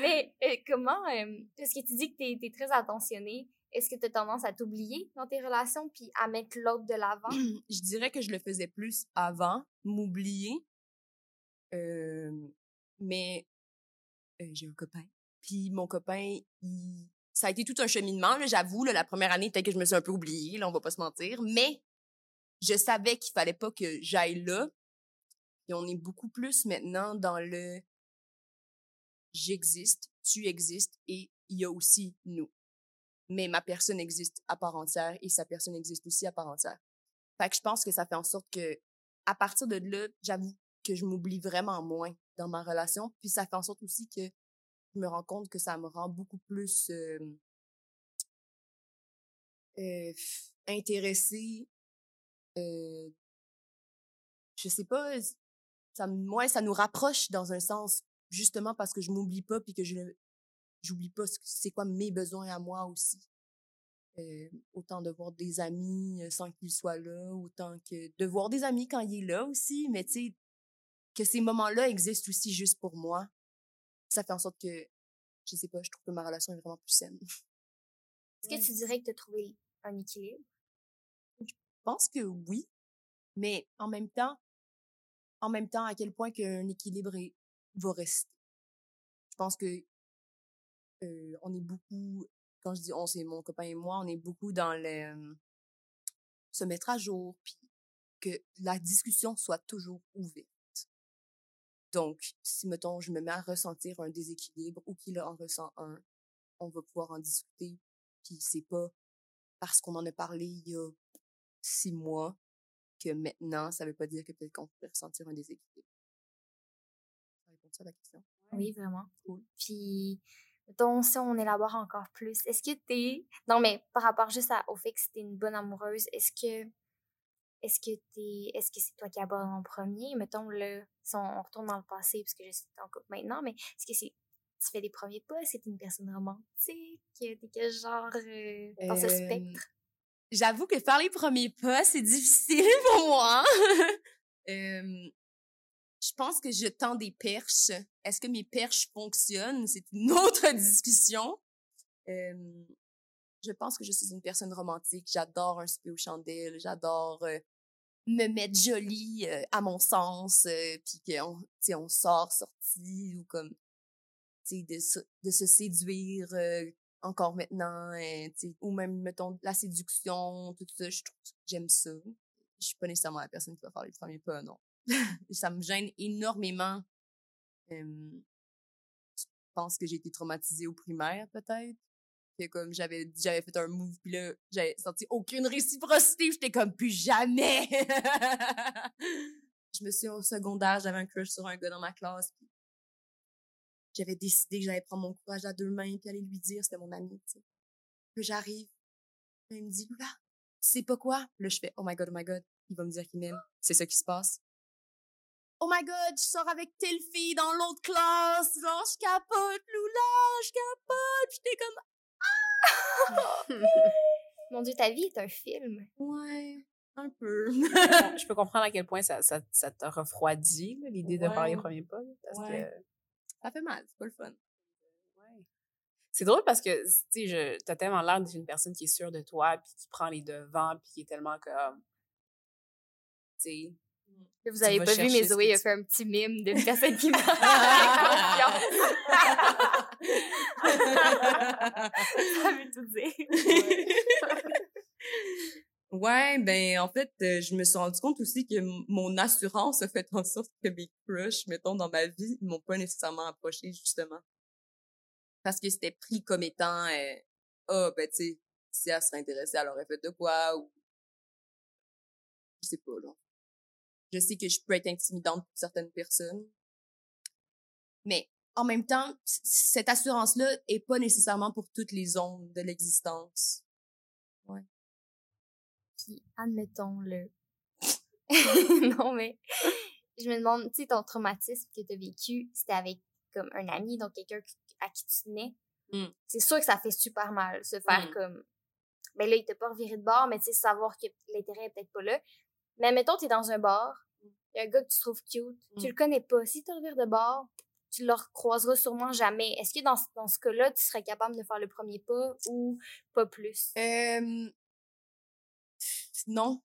Mais euh, comment, euh, est-ce que tu dis que tu es, très attentionnée? Est-ce que tu as tendance à t'oublier dans tes relations puis à mettre l'autre de l'avant? [CLEARS THROAT] je dirais que je le faisais plus avant, m'oublier. Euh, mais j'ai un copain. Puis mon copain, il... ça a été tout un cheminement, j'avoue. La première année, peut-être que je me suis un peu oubliée, là, on va pas se mentir. Mais je savais qu'il fallait pas que j'aille là. Et on est beaucoup plus maintenant dans le j'existe, tu existes et il y a aussi nous. Mais ma personne existe à part entière et sa personne existe aussi à part entière. Fait que je pense que ça fait en sorte que, à partir de là, j'avoue que je m'oublie vraiment moins dans ma relation. Puis ça fait en sorte aussi que je me rends compte que ça me rend beaucoup plus euh, intéressée. Euh, je sais pas, moi, ça nous rapproche dans un sens justement parce que je m'oublie pas puis que je j'oublie pas c'est quoi mes besoins à moi aussi. Euh, autant de voir des amis euh, sans qu'ils soient là, autant que de voir des amis quand il est là aussi, mais tu sais que ces moments-là existent aussi juste pour moi. Ça fait en sorte que je sais pas, je trouve que ma relation est vraiment plus saine. Est-ce que tu dirais que tu as trouvé un équilibre? Je pense que oui, mais en même temps, en même temps, à quel point qu'un équilibre est, va rester. Je pense que euh, on est beaucoup, quand je dis on, c'est mon copain et moi, on est beaucoup dans le se mettre à jour, puis que la discussion soit toujours ouverte. Donc, si, mettons, je me mets à ressentir un déséquilibre ou qu'il en ressent un, on va pouvoir en discuter. Puis c'est pas parce qu'on en a parlé il y a six mois que maintenant, ça veut pas dire que peut-être qu'on peut ressentir un déséquilibre. Ça répond à la question? Oui, vraiment. Cool. Puis, donc, si on élabore encore plus, est-ce que t'es... Non, mais par rapport juste au fait que c'était une bonne amoureuse, est-ce que est-ce que t'es est-ce que c'est toi qui abordes en premier? Mettons là si on, retourne dans le passé parce que je suis en couple maintenant mais est-ce que c'est tu fais des premiers pas? C'est une personne romantique? T'es quel genre euh, dans ce spectre? j'avoue que faire les premiers pas c'est difficile [LAUGHS] pour moi. Je pense que je tends des perches. Est-ce que mes perches fonctionnent? C'est une autre [LAUGHS] discussion je pense que je suis une personne romantique. J'adore un souper aux chandelles. J'adore euh, me mettre jolie euh, à mon sens. Euh, puis qu'on on sort sorti ou comme de, se, de se séduire encore maintenant. ou même, mettons, la séduction, tout ça. Je trouve j'aime ça. Je suis pas nécessairement la personne qui va faire les premiers pas, non. [LAUGHS] ça me gêne énormément. je pense que j'ai été traumatisée au primaire, peut-être comme j'avais j'avais fait un move puis là j'avais senti aucune réciprocité j'étais comme plus jamais! [LAUGHS] Je me suis au secondaire j'avais un crush sur un gars dans ma classe puis j'avais décidé que j'allais prendre mon courage à deux mains puis aller lui dire c'était mon ami tu sais. Que j'arrive il me dit tu sais pas quoi? Là je fais oh my god oh my god il va me dire qu'il m'aime c'est ça qui se passe. Oh my god, je sors avec telle fille dans l'autre classe, genre, je capote, Lula, je capote, j'étais comme, [LAUGHS] Mon Dieu, ta vie est un film. Ouais, un peu. [LAUGHS] je peux comprendre à quel point ça, ça, ça te refroidit, l'idée de faire les premiers pas. Parce que... Ça fait mal, c'est pas le fun. C'est drôle parce que, tu sais, t'as tellement l'air d'être une personne qui est sûre de toi, puis qui prend les devants, puis qui est tellement comme... Tu sais, vous avez pas vu, mais Zoé a fait un petit mime d'une personne qui [LAUGHS] m'a confiance. [LAUGHS] Ça veut tout dire. Ouais. ben en fait, euh, je me suis rendu compte aussi que mon assurance a fait en sorte que mes crushs, mettons, dans ma vie, ne m'ont pas nécessairement approché, justement. Parce que c'était pris comme étant, euh, ah, oh, ben tu sais, si elle serait intéressée, elle aurait fait de quoi, ou... Je sais pas, là. Je sais que je peux être intimidante pour certaines personnes. Mais en même temps, cette assurance-là est pas nécessairement pour toutes les zones de l'existence. Ouais. Puis, admettons-le. [LAUGHS] [LAUGHS] non, mais je me demande, tu sais, ton traumatisme que tu as vécu, c'était avec comme un ami, donc quelqu'un à qui tu tenais. Mmh. C'est sûr que ça fait super mal, se faire mmh. comme... Ben là, il t'a pas reviré de bord, mais tu sais, savoir que l'intérêt est peut-être pas là. Mais mettons, t'es dans un bar, il y a un gars que tu trouves cute, tu mm. le connais pas. Si tu revires de bord, tu le recroiseras sûrement jamais. Est-ce que dans, dans ce cas-là, tu serais capable de faire le premier pas ou pas plus? Euh... Non.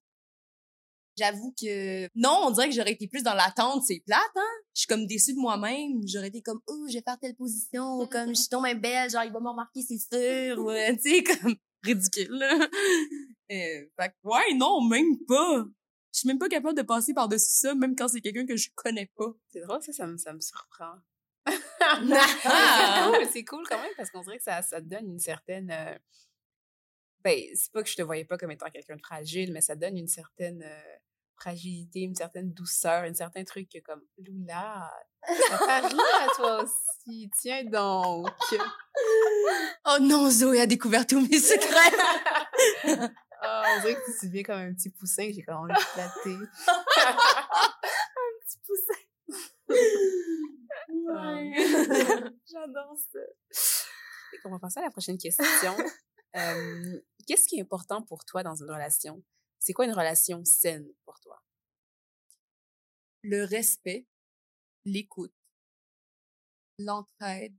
J'avoue que non, on dirait que j'aurais été plus dans l'attente, c'est plate, hein? Je suis comme déçue de moi-même. J'aurais été comme oh, je vais faire telle position, ou comme je suis tombée belle, genre il va me remarquer, c'est sûr, ou [LAUGHS] tu sais comme ridicule. Là. Euh, fait ouais, non, même pas je suis même pas capable de passer par-dessus ça, même quand c'est quelqu'un que je connais pas. C'est drôle, ça, ça me, ça me surprend. [LAUGHS] c'est cool, c'est cool quand même, parce qu'on dirait que ça, ça te donne une certaine... Euh... Ben, c'est pas que je te voyais pas comme étant quelqu'un de fragile, mais ça donne une certaine euh, fragilité, une certaine douceur, un certain truc que comme, Lula, ça t'arrive à toi aussi, tiens donc. [LAUGHS] oh non, Zoé a découvert tous mes secrets. Oh, [LAUGHS] on dirait que tu deviens comme un petit poussin j'ai quand même flatté. un petit poussin. Ouais. [LAUGHS] [LAUGHS] J'adore ça. Et on va passer à la prochaine question. [LAUGHS] euh, Qu'est-ce qui est important pour toi dans une relation? C'est quoi une relation saine pour toi? Le respect, l'écoute, l'entraide,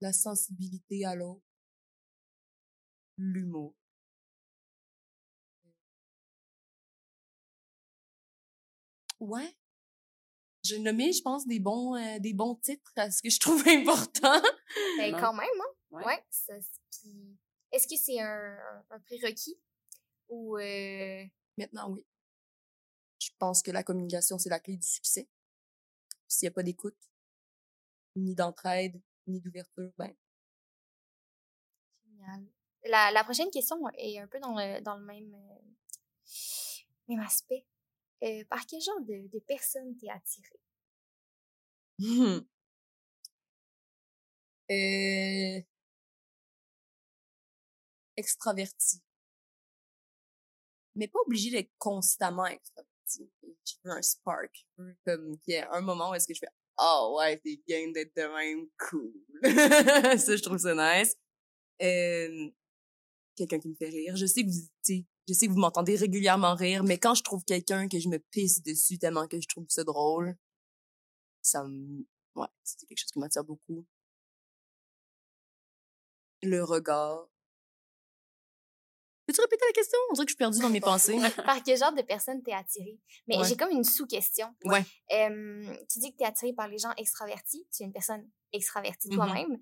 La sensibilité à l'autre. L'humour. Ouais. J'ai nommé, je pense, des bons, euh, des bons titres à ce que je trouve [LAUGHS] important. Ben, quand même, hein? Ouais. Ouais. ça, c'est- puis Est-ce que c'est un, un prérequis ou euh, Maintenant, oui. Je pense que la communication, c'est la clé du succès. S'il n'y a pas d'écoute, ni d'entraide, ni d'ouverture, ben, génial. La, la prochaine question est un peu dans le, dans le même, euh, même aspect. Euh, par quel genre de, de personne t'es attirée? euh, extraverti. Mais pas obligé d'être constamment extraverti. Je veux un spark. Je veux comme qu'il y ait un moment où est-ce que je fais Oh ouais, t'es game d'être de même cool. [LAUGHS] ça, je trouve ça nice. Euh, quelqu'un qui me fait rire. Je sais que vous, je sais que vous m'entendez régulièrement rire, mais quand je trouve quelqu'un que je me pisse dessus tellement que je trouve ça drôle, ça me, ouais, c'est quelque chose qui m'attire beaucoup. Le regard. Peux-tu répéter la question? On dirait que je suis perdue dans mes [LAUGHS] pensées. Par quel genre de personne t'es attirée? Mais Ouais. j'ai comme une sous-question. Ouais. Euh, tu dis que t'es attirée par les gens extravertis. Tu es une personne extravertie Mhm. toi-même.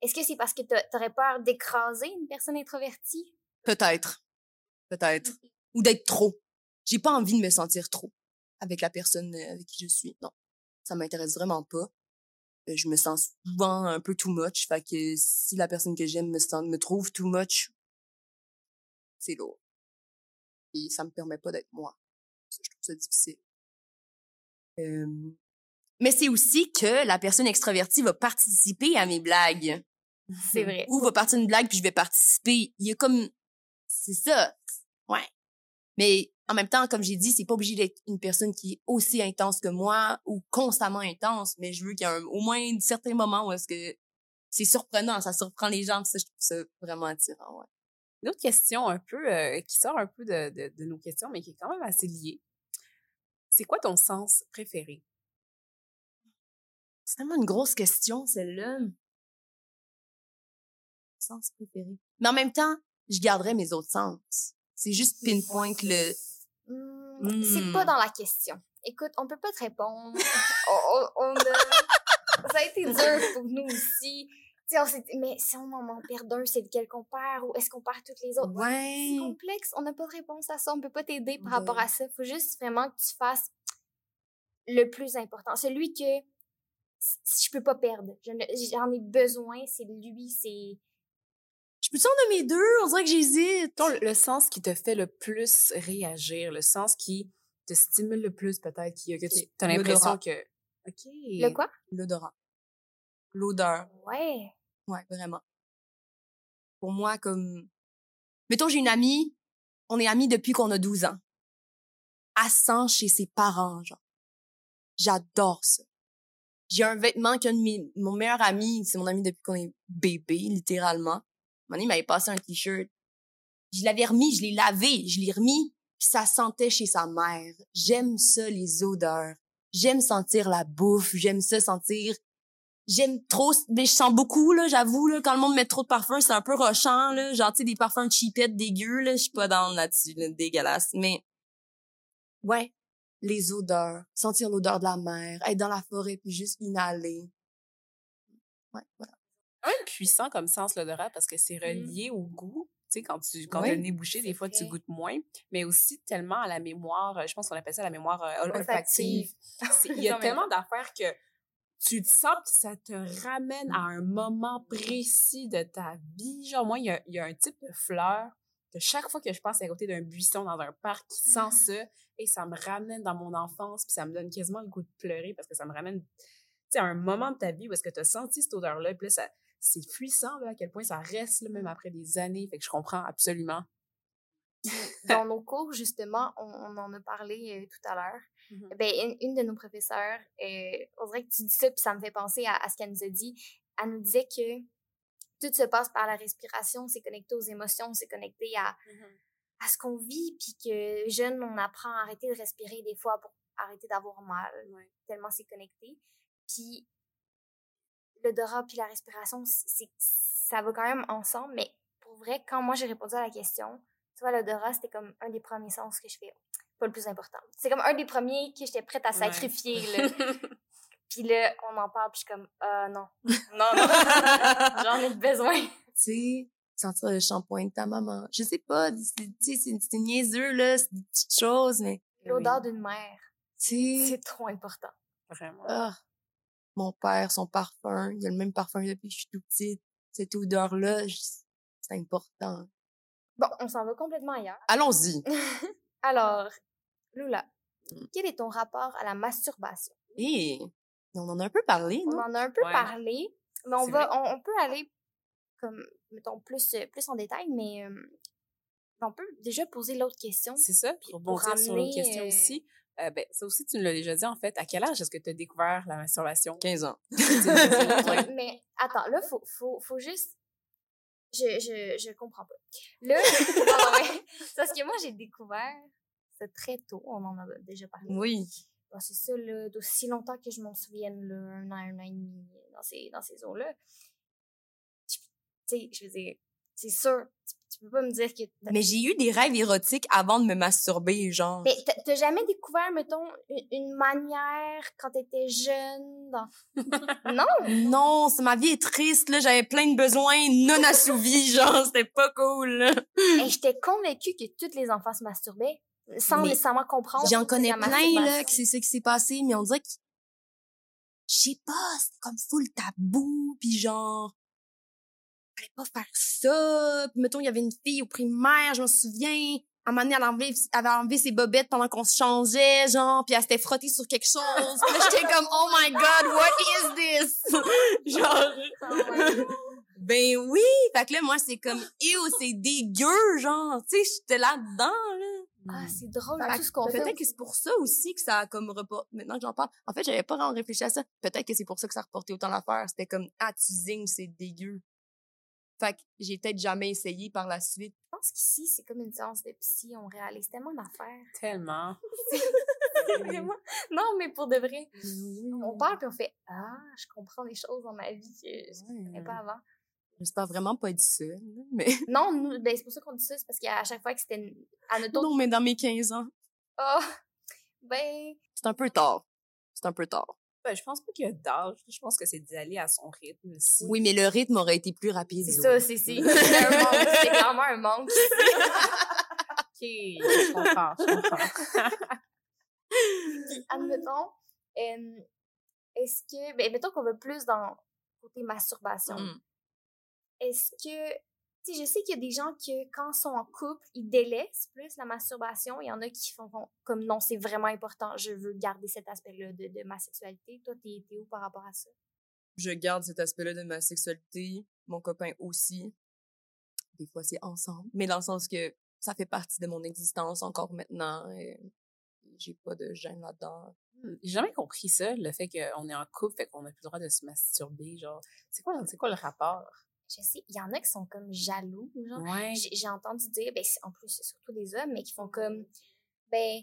Est-ce que c'est parce que t'a- t'aurais peur d'écraser une personne introvertie? Peut-être. Peut-être. Ou d'être trop. J'ai pas envie de me sentir trop avec la personne euh, avec qui je suis. Non. Ça m'intéresse vraiment pas. Euh, Je me sens souvent un peu too much. Fait que si la personne que j'aime me, sent, me trouve too much, c'est lourd. Et ça me permet pas d'être moi. Ça, je trouve ça difficile. Euh, Mais c'est aussi que la personne extravertie va participer à mes blagues C'est vrai. ou va partir une blague puis je vais participer. Il y a comme c'est ça. Ouais. Mais en même temps, comme j'ai dit, c'est pas obligé d'être une personne qui est aussi intense que moi ou constamment intense, mais je veux qu'il y ait un- au moins certains moments où est-ce que c'est surprenant, ça surprend les gens, ça je trouve ça vraiment attirant, ouais. Une autre question un peu euh, qui sort un peu de, de, de nos questions, mais qui est quand même assez liée. C'est quoi ton sens préféré? C'est tellement une grosse question celle-là. Sens préféré. Mais en même temps, je garderais mes autres sens. C'est juste pinpoint le Hmm, C'est pas Hmm. dans la question. Écoute, on peut pas te répondre. [LAUGHS] on, on- Ça a été dur pour nous aussi. Tu sais, on s'est dit, mais si on en perd un, c'est lequel qu'on perd ou est-ce qu'on perd toutes les autres? C'est Ouais. complexe. On n'a pas de réponse à ça. On peut pas t'aider par Ouais. rapport à ça. Faut juste vraiment que tu fasses le plus important. Celui que si je peux pas perdre. J'en ai besoin. C'est lui. C'est Je peux-tu en nommer deux? On dirait que j'hésite. Le sens qui te fait le plus réagir, le sens qui te stimule le plus peut-être, qui, que tu as l'impression que... OK. le quoi? L'odorat. L'odeur. Ouais. Ouais, vraiment. Pour moi, comme... Mettons, j'ai une amie, on est amis depuis qu'on a 12 ans. Sent chez ses parents, genre. J'adore ça. J'ai un vêtement qu'un de mes... Mon meilleur ami, c'est mon ami depuis qu'on est bébé, littéralement. Mon ami m'avait passé un t-shirt. Je l'avais remis, je l'ai lavé, je l'ai remis, puis ça sentait chez sa mère. J'aime ça, les odeurs. J'aime sentir la bouffe, j'aime ça sentir j'aime trop mais je sens beaucoup là j'avoue là quand le monde met trop de parfum c'est un peu rochant là genre tu sais des parfums cheapettes dégueux là je suis pas dans là-dessus là, dégueulasse mais ouais les odeurs sentir l'odeur de la mer être dans la forêt puis juste inhaler ouais voilà quand même puissant comme sens l'odorat parce que c'est Mm. relié au goût. Tu sais, quand tu quand le nez bouché, des fois, tu goûtes moins, mais aussi tellement à la mémoire, euh, je pense qu'on appelle ça la mémoire euh, ol- Olfactive. [LAUGHS] Il y a tellement d'affaires que tu te sens que ça te ramène à un moment précis de ta vie. Genre, moi, il y a, il y a un type de fleur que chaque fois que je passe à côté d'un buisson dans un parc qui sent ça, et ça me ramène dans mon enfance, puis ça me donne quasiment le goût de pleurer parce que ça me ramène à un moment de ta vie où est-ce que tu as senti cette odeur-là, puis là, ça, c'est puissant, là, à quel point ça reste, là, même après des années. Fait que je comprends absolument. dans nos cours, justement, on, on en a parlé euh, tout à l'heure. Mhm. Ben, une, une de nos professeurs, euh, on dirait que tu dis ça, puis ça me fait penser à, à ce qu'elle nous a dit. Elle nous disait que tout se passe par la respiration, c'est connecté aux émotions, c'est connecté à, à ce qu'on vit, puis que jeune, on apprend à arrêter de respirer des fois pour arrêter d'avoir mal, Ouais. tellement c'est connecté. Puis l'odorat puis la respiration, c'est, ça va quand même ensemble, mais pour vrai, quand moi j'ai répondu à la question, tu vois, l'odorat, c'était comme un des premiers sens que je fais. Pas le plus important. C'est comme un des premiers que j'étais prête à sacrifier, là. [LAUGHS] puis là, on en parle, puis je suis comme, euh, [LAUGHS] non. Non, non. [LAUGHS] J'en ai besoin. Tu sais, sentir le shampoing de ta maman. Je sais pas, tu sais, c'est niaiseux, là, c'est des petites choses, mais... L'odeur d'une mère. Tu C'est trop important. Vraiment. Ah, mon père, son parfum, il a le même parfum depuis que je suis tout petite. Cette odeur-là, c'est important. Bon, on s'en va complètement ailleurs. Allons-y. [LAUGHS] Alors, Lula, Mm. quel est ton rapport à la masturbation? Et on en a un peu parlé, On non? en a un peu Ouais. parlé, mais on va, on, on peut aller comme, mettons, plus, euh, plus en détail, mais euh, on peut déjà poser l'autre question. C'est ça, Puis pour pour rebondir sur l'autre question euh, aussi. Euh, ben, ça aussi, tu nous l'as déjà dit, en fait. À quel âge est-ce que tu as découvert la masturbation? 15 ans. [LAUGHS] Mais attends, là, faut, faut, faut juste. Je, je, je comprends pas. Là, [LAUGHS] [LAUGHS] ouais, parce que moi, j'ai découvert ça très tôt. On en a déjà parlé. Oui. Bon, c'est ça, là, d'aussi longtemps que je m'en souvienne, là, un an, un an et demi, dans ces, dans ces eaux-là. Tu tu sais, je veux dire, c'est sûr, tu, tu peux pas me dire que. Mais j'ai eu des rêves érotiques avant de me masturber, genre. Mais t'as- jamais découvert, mettons, une, une manière quand t'étais jeune dans... [LAUGHS] non! Non, c'est- ma vie est triste, là. J'avais plein de besoins non assouvis, [LAUGHS] genre. C'était pas cool, là. Et j'étais convaincue que tous les enfants se masturbaient, sans Mais nécessairement comprendre. J'en c'est connais plein, là, que c'est ça qui s'est passé, mais on dirait que... Je sais pas, c'était comme full tabou, puis genre... Fallait pas faire ça. Puis mettons, il y avait une fille au primaire, je me souviens. À un moment donné, elle, enlevé, elle avait enlevé ses bobettes pendant qu'on se changeait, genre, puis elle s'était frottée sur quelque chose. Puis là, j'étais [LAUGHS] comme, oh my god, what is this? [LAUGHS] genre... Ben oui! Fait que là, moi, c'est comme, ew, c'est dégueu, genre, tu sais, j'étais là-dedans, là. Ah, c'est drôle, tout ce qu'on fait. Peut-être que c'est pour ça aussi que ça a comme report... Maintenant que j'en parle, en fait, j'avais pas vraiment réfléchi à ça. Peut-être que c'est pour ça que ça reportait autant l'affaire. C'était comme, ah, tu zignes, c'est dégueu. Fait que j'ai peut-être jamais essayé par la suite. Je pense qu'ici, c'est comme une séance de psy, on réalise tellement d'affaires. Tellement. [LAUGHS] Vraiment. Non, mais pour de vrai, on parle puis on fait « Ah, je comprends des choses dans ma vie que je ne savais pas avant. J'espère vraiment pas dit ça, mais... [LAUGHS] » Non, nous, ben, c'est pour ça qu'on dit ça, c'est parce qu'à chaque fois que c'était une- à notre autre... Non, mais dans mes 15 ans, Ah, ben, c'est un peu tard. C'est un peu tard. Ben, je pense pas qu'il y a d'âge. Je pense que c'est d'y aller à son rythme aussi. Oui, mais le rythme aurait été plus rapide. c'est ça, c'est c'est- clairement un manque. [LAUGHS] OK, je comprends, je comprends. Puis, admettons, euh, est-ce que, ben, mettons qu'on va plus dans côté masturbation. Mm. Est-ce que, sais, je sais qu'il y a des gens que quand ils sont en couple, ils délaissent plus la masturbation. Il y en a qui font comme non, c'est vraiment important, je veux garder cet aspect-là de, de ma sexualité. Toi, t'es où par rapport à ça? je garde cet aspect-là de ma sexualité, mon copain aussi. Des fois, c'est ensemble, mais dans le sens que ça fait partie de mon existence encore maintenant. et J'ai pas de gêne là-dedans. Hmm, J'ai jamais compris ça, le fait qu'on est en couple, fait qu'on n'a plus le droit de se masturber. Genre, c'est quoi, c'est quoi le rapport? Je sais, il y en a qui sont comme jaloux, genre. Ouais. J'ai entendu dire, ben, c'est- en plus, c'est surtout des hommes, mais qui font comme, ben,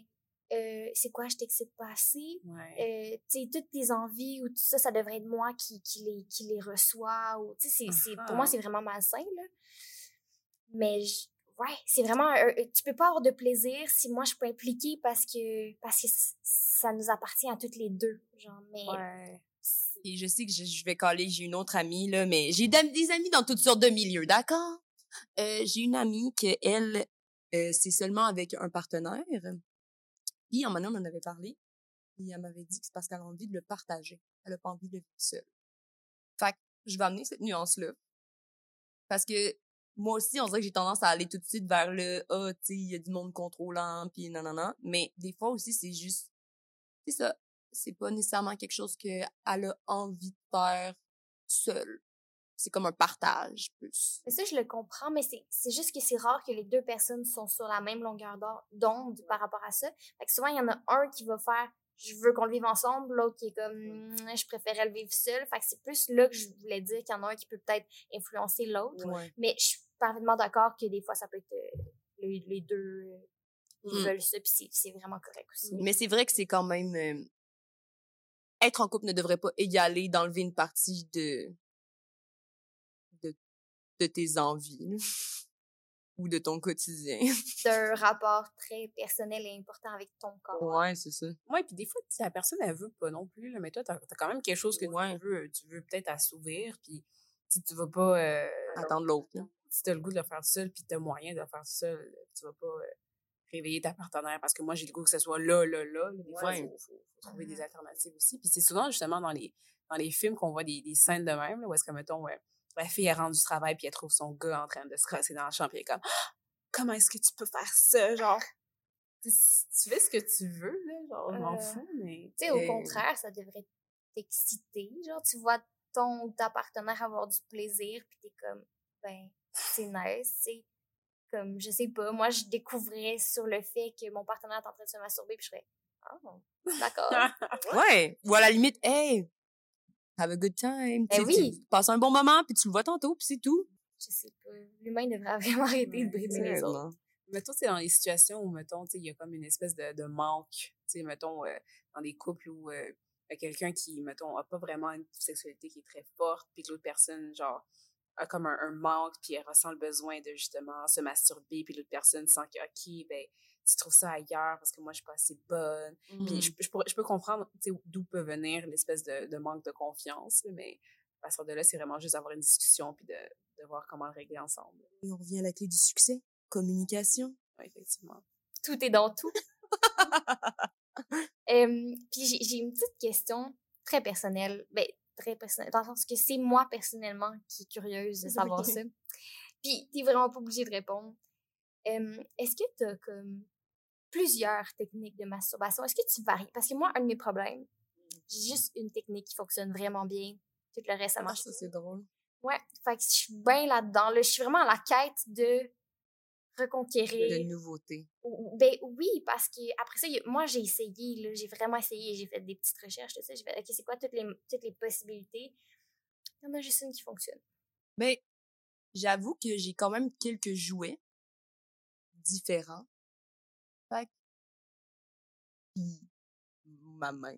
euh, c'est quoi, je t'excite pas assez? Ouais. euh, tu sais, toutes tes envies ou tout ça, ça devrait être moi qui, qui, les, qui les reçois. Ou, tu sais, pour moi, Ah. c'est vraiment malsain, là. Mais, je- ouais, c'est vraiment... un- tu peux pas avoir de plaisir si moi, je peux impliquer parce que, parce que ça nous appartient à toutes les deux. Genre, mais... Ouais. Et je sais que je, je vais caler, j'ai une autre amie, là, mais j'ai des amis dans toutes sortes de milieux, d'accord? Euh, j'ai une amie que elle, euh, c'est seulement avec un partenaire. Puis, en moment on en avait parlé. Puis, elle m'avait dit que c'est parce qu'elle a envie de le partager. Elle a pas envie de vivre seule. Fait que je vais amener cette nuance-là. Parce que moi aussi, on dirait que j'ai tendance à aller tout de suite vers le « Ah, tu sais, il y a du monde contrôlant, puis nanana ». Mais des fois aussi, c'est juste... C'est ça. C'est pas nécessairement quelque chose qu'elle a envie de faire seule. C'est comme un partage, plus. Ça, je le comprends, mais c'est, juste que c'est rare que les deux personnes sont sur la même longueur d'onde par rapport à ça. Fait que souvent, il y en a un qui va faire je veux qu'on le vive ensemble, l'autre qui est comme Mm, je préférais le vivre seul. Fait que c'est plus là que je voulais dire qu'il y en a un qui peut peut-être influencer l'autre. Ouais. Mais je suis parfaitement d'accord que des fois, ça peut être euh, les, deux euh, ils Mm. veulent ça, puis c'est, c'est vraiment correct aussi. Mais c'est vrai que c'est quand même... être en couple ne devrait pas égaler d'enlever une partie de, de, de tes envies, là. [LAUGHS] ou de ton quotidien. d'un [LAUGHS] rapport très personnel et important avec ton corps. ouais, c'est ça. Ouais, puis des fois, la personne, elle veut pas non plus, là, mais toi, t'as as quand même quelque chose que Ouais. tu veux, tu veux peut-être assouvir, puis si tu vas pas... euh, Attendre l'autre, si t'as le goût de le faire seul, puis t'as moyen de le faire seul, tu vas pas euh, réveiller ta partenaire parce que moi, j'ai le goût que ce soit là, là, là. Des fois, il faut, trouver des alternatives aussi. Puis c'est souvent, justement, dans les, dans les films qu'on voit des, des scènes de même, là, où est-ce que, mettons, ouais, la fille, elle rentre du travail, puis elle trouve son gars en train de se crosser dans la chambre, puis elle est comme Ah! Comment est-ce que tu peux faire ça? Genre, tu, tu fais ce que tu veux, là, genre, je m'en Euh, fous, mais... Tu sais, au Euh, contraire, ça devrait t'exciter. Genre, tu vois ton ta partenaire avoir du plaisir, puis t'es comme, ben, c'est nice, tu sais. Comme, je sais pas, moi, je découvrais sur le fait que mon partenaire est en train de se masturber, puis je serais, oh, d'accord. [LAUGHS] Ouais. Ou à la limite, hey, have a good time. Ben Tu oui. Tu passes un bon moment, puis tu le vois tantôt, puis c'est tout. je sais pas. L'humain devrait [LAUGHS] vraiment arrêter de brimer les autres. Mettons, c'est dans les situations où, mettons, tu sais, il y a comme une espèce de, de manque, tu sais, mettons, euh, dans des couples où euh, il y a quelqu'un qui, mettons, a pas vraiment une sexualité qui est très forte, puis que l'autre personne, genre, a comme un, un manque, puis elle ressent le besoin de, justement, se masturber, puis l'autre personne sent que, OK, ben, tu trouves ça ailleurs parce que moi, je suis pas assez bonne. Puis Mm. je, je, pourrais- je peux comprendre, d'où peut venir l'espèce de, de manque de confiance, mais à ce de là c'est vraiment juste d'avoir une discussion, puis de, de voir comment le régler ensemble. Et on revient à la clé du succès. Communication. Ouais, effectivement. Tout est dans tout. [LAUGHS] Euh, puis j'ai j'ai une petite question très personnelle. Ben, très personnelle. Dans le sens que c'est moi personnellement qui est curieuse de savoir ça. Puis t'es vraiment pas obligé de répondre. Euh, Est-ce que t'as comme plusieurs techniques de masturbation? Est-ce que tu varies? Parce que moi, un de mes problèmes, j'ai juste une technique qui fonctionne vraiment bien. Tout le reste, ça Ah, marche ça, c'est drôle. Ouais, fait que je suis bien là-dedans. Là. Je suis vraiment à la quête de reconquérir. De nouveautés. Ou- Ben oui, parce que après ça, moi j'ai essayé, là, j'ai vraiment essayé, j'ai fait des petites recherches, tout ça, j'ai fait, ok, c'est quoi toutes les, toutes les possibilités? Il y en a juste une qui fonctionne. Ben, j'avoue que j'ai quand même quelques jouets différents. Fait que... Puis, ma main.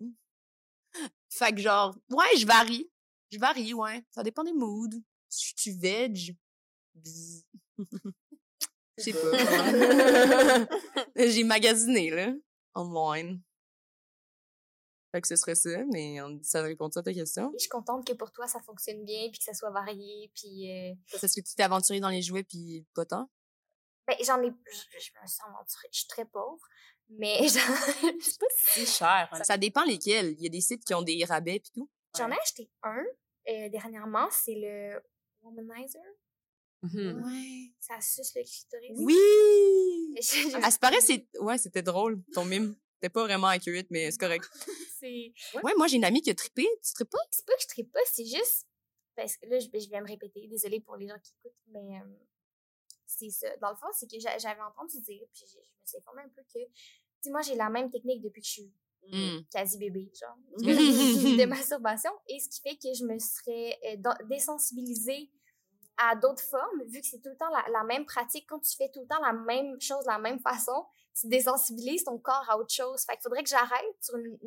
Fait que genre, ouais, je varie. Je varie, ouais. Ça dépend des moods. Si suis veg, sais pas. [LAUGHS] [LAUGHS] j'ai magasiné, là, online. Fait que ce serait ça, mais on- ça répond à ta question. Je suis contente que pour toi ça fonctionne bien, puis que ça soit varié, puis euh, Est-ce que tu t'es aventuré dans les jouets puis pas tant? ben j'en ai, je, je me sens aventurée, je suis très pauvre, mais [LAUGHS] j'en C'est pas si cher. hein. Ça dépend lesquels. Il y a des sites qui ont des rabais pis tout. j'en ai acheté un euh, dernièrement, c'est le Womanizer, Mhm. Ouais. ça suce le clitoris. Oui! À ce paraît, c'est... Ouais, c'était drôle, ton mime. C'était pas vraiment accurate, mais c'est correct. [LAUGHS] c'est Ouais, moi, j'ai une amie qui a trippé. Tu trippes pas? c'est pas que je tripe pas, c'est juste. Parce que là, je, je vais me répéter, désolée pour les gens qui écoutent, mais euh, c'est ça. Dans le fond, c'est que j'a- j'avais entendu dire, puis je, je me suis informée un peu que. Tu sais, moi, j'ai la même technique depuis que je suis Mm. quasi bébé, genre, [LAUGHS] de masturbation. Et ce qui fait que je me serais euh, désensibilisée à d'autres formes, vu que c'est tout le temps la, la même pratique. Quand tu fais tout le temps la même chose de la même façon, tu désensibilises ton corps à autre chose. Fait qu'il faudrait que j'arrête sur une,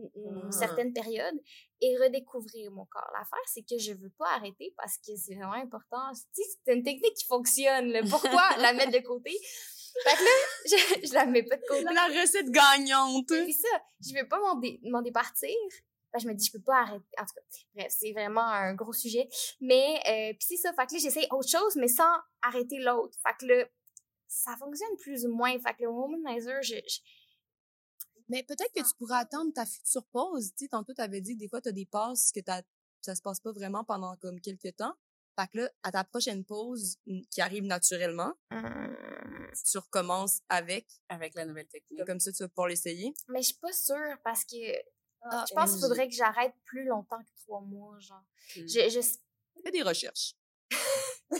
Ah. certaine période et redécouvrir mon corps. L'affaire, c'est que je veux pas arrêter parce que c'est vraiment important. Tu sais, c'est une technique qui fonctionne. là. Pourquoi [LAUGHS] la mettre de côté? Fait que là, je, je la mets pas de côté. La recette gagnante! Puis ça, je veux pas m'en, dé- m'en départir. Je me dis, je peux pas arrêter. En tout cas, bref, c'est vraiment un gros sujet. Mais, euh, puis c'est ça. Fait que là, j'essaye autre chose, mais sans arrêter l'autre. Fait que là, ça fonctionne plus ou moins. Fait que le womanizer, je, je- Mais peut-être que tu pourrais attendre ta future pause. Tu sais, tantôt, t'avais dit que des fois, t'as des passes que ça se passe pas vraiment pendant comme quelques temps. Fait que là, à ta prochaine pause, qui arrive naturellement, Hum, tu recommences avec. Avec la nouvelle technique. Comme ça, tu vas pouvoir l'essayer. mais je suis pas sûre parce que Ah, je pense qu'il faudrait que j'arrête plus longtemps que trois mois, genre. Mm. Je, je, Fais des recherches. [LAUGHS] coup,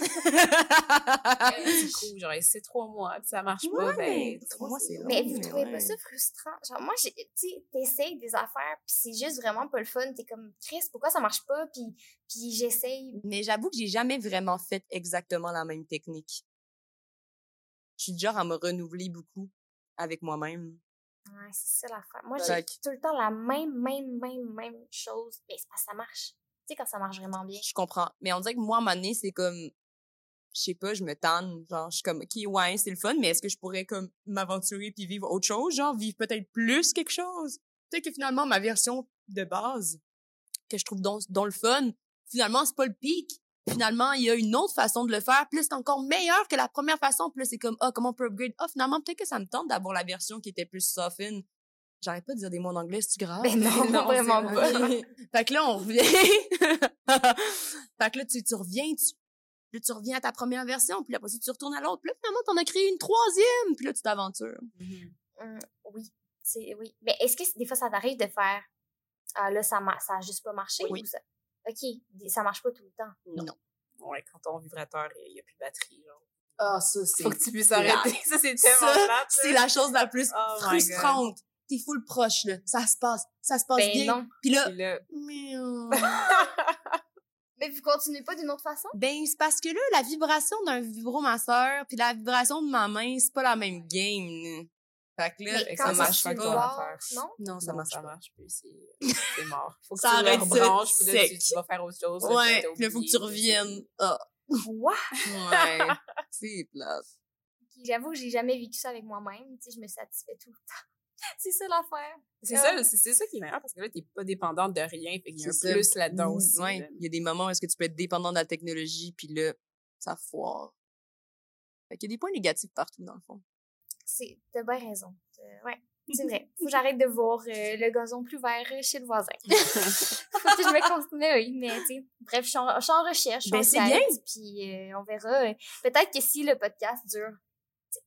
genre, c'est trois mois, puis ça marche pas, ben, trois mois, c'est long. Mais vous trouvez ouais. pas ça frustrant? Genre, moi, tu sais, t'essayes des affaires, puis c'est juste vraiment pas le fun. T'es comme, Chris, pourquoi ça marche pas? Puis, puis j'essaye. Mais j'avoue que j'ai jamais vraiment fait exactement la même technique. Je suis du genre à me renouveler beaucoup avec moi-même. Ouais, c'est ça l'affaire. Moi, j'ai tout le temps la même, même, même, même chose. Mais c'est parce que ça marche. Tu sais, quand ça marche vraiment bien. Je comprends. Mais on dirait que moi, à un moment donné, c'est comme, je sais pas, je me tanne. Genre, je suis comme, OK, ouais, c'est le fun, mais est-ce que je pourrais comme m'aventurer puis vivre autre chose? Genre, vivre peut-être plus quelque chose? Peut-être que finalement, ma version de base, que je trouve dont, dont le fun, finalement, c'est pas le pic. Finalement, il y a une autre façon de le faire, là, c'est encore meilleur que la première façon. Puis là, c'est comme, ah, comment on peut upgrade? Ah, finalement, peut-être que ça me tente d'avoir la version qui était plus soften. J'arrête pas de dire des mots en anglais, c'est grave? Ben non, [LAUGHS] Non, vraiment pas. [LAUGHS] fait que là, on revient. [LAUGHS] fait que là, tu, tu reviens, tu, là, tu reviens à ta première version, puis là, après tu retournes à l'autre. Puis là, finalement, t'en as créé une troisième, puis là, tu t'aventures. Hum, oui, c'est oui. Mais est-ce que des fois ça t'arrive de faire ah là ça ça a juste pas marché Oui. ou ça? OK, ça marche pas tout le temps. Non. Ouais, quand ton vibrateur, il y a plus de batterie, genre. Ah, ça, c'est... Faut que tu puisses arrêter. [LAUGHS] Ça, c'est tellement c'est la chose la plus Oh frustrante. T'es full proche, là. Ça se passe. Ça se passe Ben bien. non. Puis là, là. [LAUGHS] Mais vous continuez pas d'une autre façon? Ben, c'est parce que là, la vibration d'un vibromasseur puis la vibration de ma main, c'est pas la même game. Fait que là, ça marche pas bord, affaire. non? non, ça non, marche ça pas. marche plus. C'est mort. Faut que [LAUGHS] Ça tu arrête rebranches, puis là, tu, tu vas faire autre chose. Ouais, puis là, faut que tu reviennes. Ah, Quoi? [LAUGHS] Ouais. c'est plate. J'avoue que j'ai jamais vécu ça avec moi-même, tu sais, je me satisfais tout le temps. [LAUGHS] c'est ça l'affaire. C'est Ah. ça, c'est ça qui est meilleur parce que là, t'es pas dépendante de rien. Fait qu'il y a un ça. plus là-dedans Mm, aussi. ouais. là. Il y a des moments où est-ce que tu peux être dépendant de la technologie, puis là, ça foire. Fait qu'il y a des points négatifs partout, dans le fond. C'est t'as bien raison. Euh, ouais, c'est vrai. [LAUGHS] Faut que j'arrête de voir euh, le gazon plus vert euh, chez le voisin. [LAUGHS] [LAUGHS] Faut que je me continue, oui, mais tu sais, bref, je suis en, je suis en recherche, Ben, en c'est quête, puis euh, on verra. Peut-être que si le podcast dure,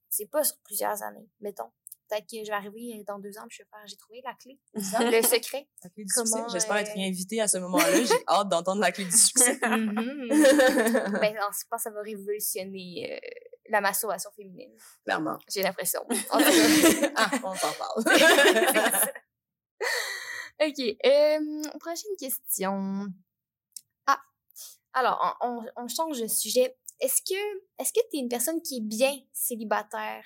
c'est- pas sur plusieurs années, mettons. Peut-être que je vais arriver dans deux ans, je vais faire, j'ai trouvé la clé, le secret. La clé du Comment, succès. J'espère être réinvitée à ce moment-là. J'ai hâte d'entendre la clé du succès. Mhm. ben, non, je pense que ça va révolutionner la masturbation féminine. Clairement. J'ai l'impression. [LAUGHS] Ah, on s'en parle. [LAUGHS] OK. euh, prochaine question. Ah. Alors, on, on, on change de sujet. Est-ce que est-ce que tu es une personne qui est bien célibataire?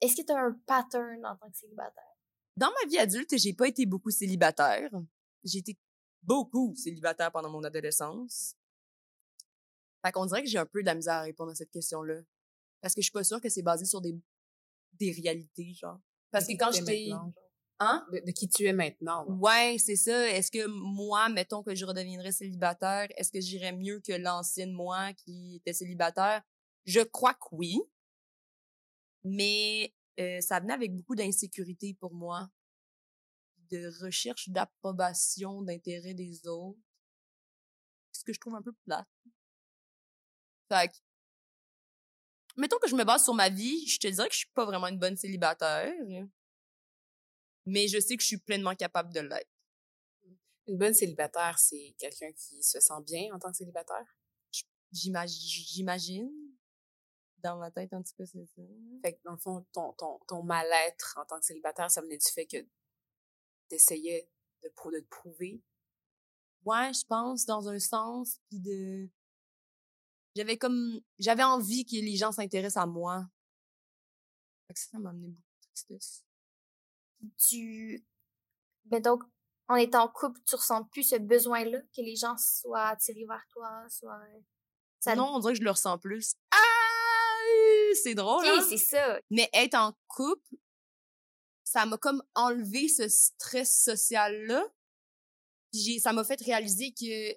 Est-ce que tu as un pattern en tant que célibataire? Dans ma vie adulte, j'ai pas été beaucoup célibataire. J'ai été beaucoup célibataire pendant mon adolescence. Fait qu'on dirait que j'ai un peu de la misère à répondre à cette question-là. Parce que je suis pas sûre que c'est basé sur des, des réalités, genre. Parce que De quand j'étais... Hein? De, de qui tu es maintenant. Ouais, c'est ça. Est-ce que moi, mettons que je redeviendrais célibataire, est-ce que j'irais mieux que l'ancienne moi qui était célibataire? Je crois que oui. Mais euh, ça venait avec beaucoup d'insécurité pour moi. De recherche d'approbation, d'intérêt des autres. Ce que je trouve un peu plate. Fait que, mettons que je me base sur ma vie, je te dirais que je suis pas vraiment une bonne célibataire. Mais je sais que je suis pleinement capable de l'être. Une bonne célibataire, c'est quelqu'un qui se sent bien en tant que célibataire? J'imagine. Dans ma tête, en tout cas, c'est ça. Fait que dans le fond, ton, ton, ton mal-être en tant que célibataire, ça venait du fait que t'essayais de, de te prouver? Ouais, je pense, dans un sens, puis de... J'avais comme... J'avais envie que les gens s'intéressent à moi. Fait que ça, m'a amené beaucoup de tristesse. Tu ben donc en étant en couple, tu ressens plus ce besoin-là que les gens soient attirés vers toi, soient ça non, on dirait que je le ressens plus. Ah! C'est drôle, OK, hein? c'est ça. Mais être en couple, ça m'a comme enlevé ce stress social-là. Puis j'ai, ça m'a fait réaliser que,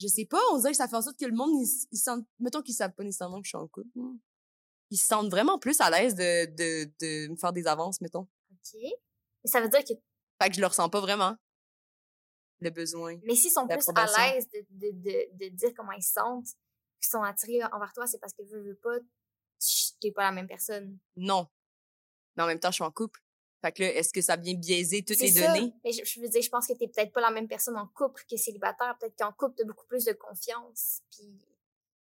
je sais pas, on dirait que ça fait en sorte que le monde, ils, ils sentent, mettons qu'ils savent pas nécessairement que je suis en couple. Ils se sentent vraiment plus à l'aise de, de, de me faire des avances, mettons. OK. Mais ça veut dire que Fait que je le ressens pas vraiment. Le besoin. mais s'ils sont plus à l'aise de, de, de, de dire comment ils se sentent, qu'ils sont attirés envers toi, c'est parce que veux, veux pas, tu- t'es pas la même personne. Non. Mais en même temps, je suis en couple. Fait que là, est-ce que ça vient biaiser toutes les ça. données? Mais je, je veux dire, je pense que t'es peut-être pas la même personne en couple que célibataire. Peut-être qu'en couple, t'as beaucoup plus de confiance. Puis,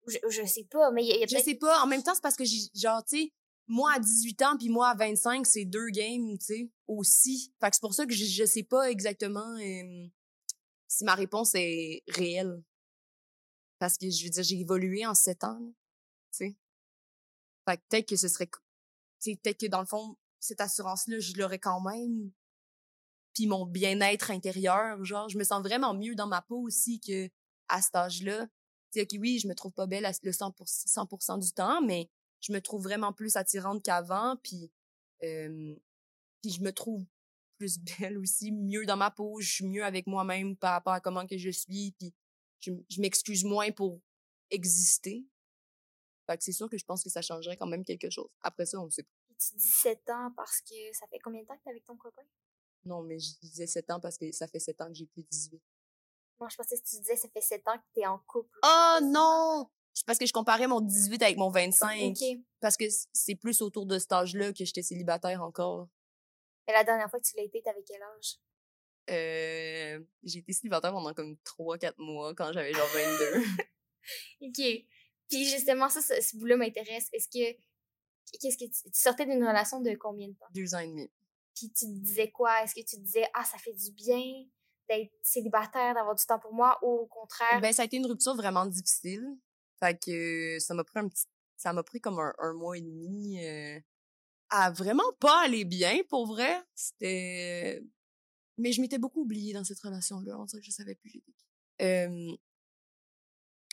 je, je sais pas, mais il y a, il y a Je sais pas. En même temps, c'est parce que genre, tu sais, moi à 18 ans puis moi à 25, c'est deux games, tu sais, aussi. Fait que c'est pour ça que je, je sais pas exactement euh, si ma réponse est réelle. Parce que je veux dire, j'ai évolué en sept ans, tu sais. Fait que peut-être que ce serait, tu sais, peut-être que dans le fond, cette assurance-là, je l'aurais quand même. Puis mon bien-être intérieur, genre, je me sens vraiment mieux dans ma peau aussi que à cet âge-là. Tu sais, ok, oui, je me trouve pas belle le 100%, 100 du temps, mais je me trouve vraiment plus attirante qu'avant, puis euh, puis je me trouve plus [LAUGHS] belle aussi, mieux dans ma peau, je suis mieux avec moi-même par rapport à comment que je suis, puis je, je m'excuse moins pour exister. Fait que c'est sûr que je pense que ça changerait quand même quelque chose. Après ça, on sait pas. Tu dis 7 ans parce que ça fait combien de temps que t'es avec ton copain? Non, mais je disais 7 ans parce que ça fait 7 ans que j'ai plus 18. Moi, je pensais que tu disais ça fait 7 ans que t'es en couple. Oh non! C'est parce que je comparais mon 18 avec mon 25. OK. Parce que c'est plus autour de cet âge-là que j'étais célibataire encore. Et la dernière fois que tu l'as été, t'avais quel âge? Euh, j'ai été célibataire pendant comme 3-4 mois quand j'avais genre 22. [LAUGHS] OK. Puis justement, ça, ce, ce bout-là m'intéresse. Est-ce que... Qu'est-ce que tu, tu sortais d'une relation de combien de temps? Deux ans et demi. Puis tu te disais quoi? Est-ce que tu te disais, ah, ça fait du bien d'être célibataire, d'avoir du temps pour moi, ou au contraire? Ben, ça a été une rupture vraiment difficile. Fait que ça m'a pris un petit, ça m'a pris comme un, un mois et demi euh, à vraiment pas aller bien, pour vrai. C'était, mais je m'étais beaucoup oubliée dans cette relation-là. On dirait que je savais plus j'étais qui. Euh...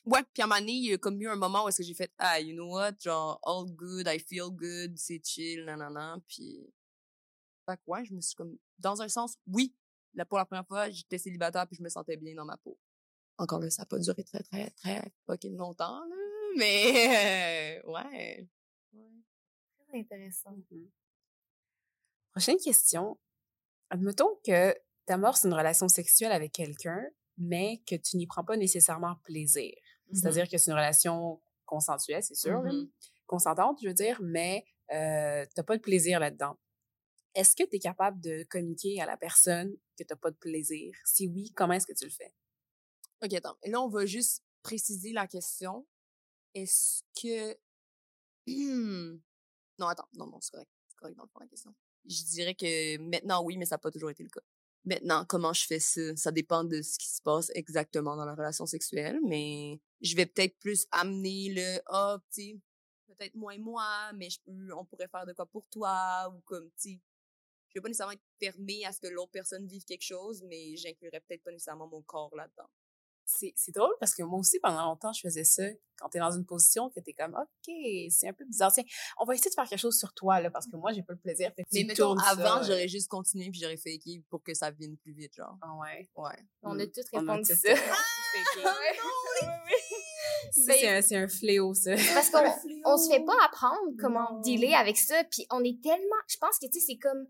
Ouais, puis à un moment donné, il y a comme eu un moment où est-ce que j'ai fait, ah, you know what, genre, all good, I feel good, c'est chill, nanana, puis... Fait que ouais, je me suis comme, dans un sens, oui, là, pour la première fois, j'étais célibataire puis je me sentais bien dans ma peau. Encore là, ça n'a pas duré très, très, très fucking longtemps, là, mais euh, ouais. Très intéressant. Mhm. Prochaine question. Admettons que tu amorces une relation sexuelle avec quelqu'un, mais que tu n'y prends pas nécessairement plaisir. C'est-à-dire que c'est une relation consensuelle, c'est sûr. Mhm. consentante, je veux dire, mais euh, tu n'as pas de plaisir là-dedans. Est-ce que tu es capable de communiquer à la personne que tu n'as pas de plaisir? Si oui, comment est-ce que tu le fais? OK, attends. Et là, on va juste préciser la question. Est-ce que... [CLEARS THROAT] Non, attends. Non, non, c'est correct. C'est correct dans le fond, la question. Je dirais que maintenant, oui, mais ça n'a pas toujours été le cas. Maintenant, comment je fais ça? Ça dépend de ce qui se passe exactement dans la relation sexuelle, mais je vais peut-être plus amener le, ah, tu peut-être moins moi, mais je peux, on pourrait faire de quoi pour toi, ou comme, tu je vais pas nécessairement être fermée à ce que l'autre personne vive quelque chose, mais j'inclurais peut-être pas nécessairement mon corps là-dedans. C'est c'est drôle parce que moi aussi, pendant longtemps, je faisais ça. Quand tu es dans une position que tu es comme, OK, c'est un peu bizarre. Tiens, on va essayer de faire quelque chose sur toi, là, parce que moi, j'ai pas le plaisir. Fait que Mais mettons, avant, j'aurais juste continué puis j'aurais fait équipe pour que ça vienne plus vite, genre. Ah ouais. Ouais. On a Mm. toutes On a répondu tout ça. [LAUGHS] ça. C'est un, c'est un fléau, ça. Parce qu'on [LAUGHS] on se fait pas apprendre comment Non. dealer avec ça, puis on est tellement, je pense que tu sais c'est comme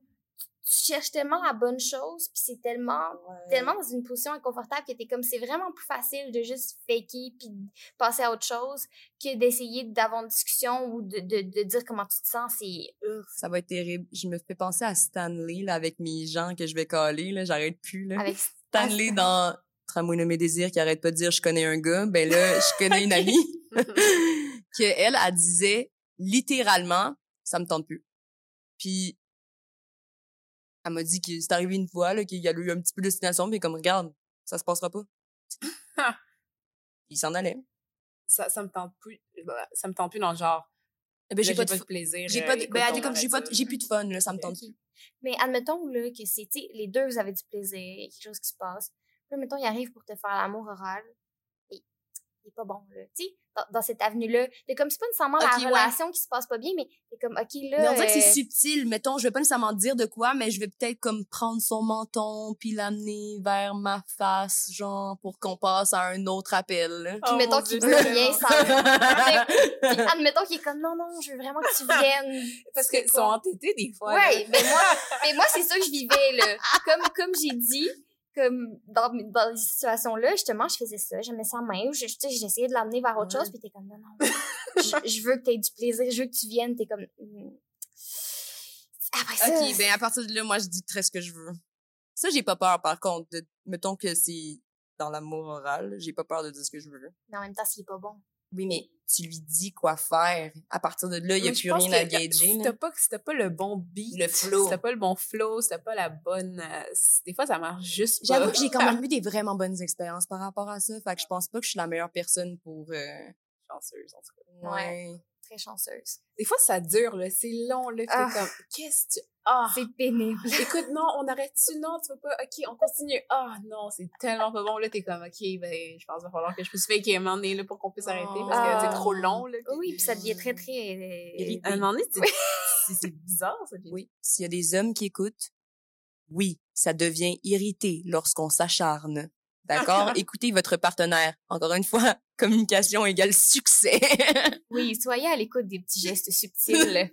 tu cherches tellement la bonne chose, puis c'est tellement tellement dans une position inconfortable que t'es comme c'est vraiment plus facile de juste faker puis de passer à autre chose que d'essayer d'avoir une discussion ou de, de, de dire comment tu te sens, c'est Ça va être terrible. Je me fais penser à Stanley, là, avec mes gens que je vais caler, là. J'arrête plus, là. avec Stanley dans Tramway nommé désir qui arrête pas de dire je connais un gars. Ben là, je [LAUGHS] connais une amie [LAUGHS] [LAUGHS] que elle, elle disait littéralement, ça me tente plus. Puis, elle m'a dit que c'est arrivé une fois, là, qu'il y a eu un petit peu d'ostination, mais comme, regarde, ça se passera pas. [LAUGHS] Il s'en allait. ça, ça me tente plus. bah, Ça me tente plus dans le genre. Eh Ben, j'ai pas de, plaisir. j'ai euh, pas de, ben, elle on dit comme, j'ai pas, j'ai plus de fun, là, ça me tente plus. Mais admettons là, que c'est, les deux, vous avez du plaisir, il y a quelque chose qui se passe. Puis Là, mettons, il arrive pour te faire l'amour oral. Il est pas bon, là. Tu sais, dans, dans cette avenue-là. C'est comme, c'est pas nécessairement Ok, la ouais. relation qui se passe pas bien, mais c'est comme, OK, là. Mais on dirait que c'est euh, subtil. Mettons, je vais pas nécessairement dire de quoi, mais je vais peut-être comme prendre son menton puis l'amener vers ma face, genre, pour qu'on passe à un autre appel. là. Puis Oh mettons qu'il veut c'est rien sans. Puis admettons qu'il est comme, non, non, je veux vraiment que tu viennes. [LAUGHS] Parce qu'ils sont entêtés des fois. là. Ouais, mais moi, mais moi, c'est ça que je vivais, là. Comme, comme j'ai dit, comme dans, dans les situations-là, justement, je faisais ça. Je me sens main, ou je, tu sais, j'essayais de l'amener vers autre Ouais. chose, puis t'es comme, non, non, je, [LAUGHS] je veux que t'aies du plaisir, je veux que tu viennes, t'es comme, hmm. après ça, OK, ben à partir de là, moi, je dis très ce que je veux. Ça, j'ai pas peur, par contre. De, mettons que c'est dans l'amour oral, j'ai pas peur de dire ce que je veux. mais en même temps, c'est pas bon. Oui, mais tu lui dis quoi faire. À partir de là, il y a plus rien à gager. Si t'as pas, si pas le bon beat, Le flow. si t'as pas le bon flow, si t'as pas la bonne, euh, des fois ça marche juste pas. J'avoue que j'ai quand même [LAUGHS] eu des vraiment bonnes expériences par rapport à ça. Fait que je pense pas que je suis la meilleure personne pour... euh, chanceuse, en tout cas. Ouais. Très chanceuse. Des fois, ça dure, là. C'est long, là. Ah. C'est comme, qu'est-ce que tu... Ah! C'est pénible. [LAUGHS] Écoute, non, on arrête-tu? Non, tu veux pas? OK, on continue. Ah, non, c'est tellement pas bon. Là, t'es comme, OK, ben, je pense qu'il va falloir que je puisse faire qu'il y ait un moment donné, là, pour qu'on puisse arrêter, parce que Ah. c'est trop long, là. puis- Oui, puis ça devient très, très... euh, un moment donné, c'est- [LAUGHS] bizarre, ça. Oui. S'il y a des hommes qui écoutent, oui, ça devient irrité lorsqu'on s'acharne. D'accord? [LAUGHS] Écoutez votre partenaire. Encore une fois, [LAUGHS] communication égale succès. [LAUGHS] Oui, soyez à l'écoute des petits gestes subtils.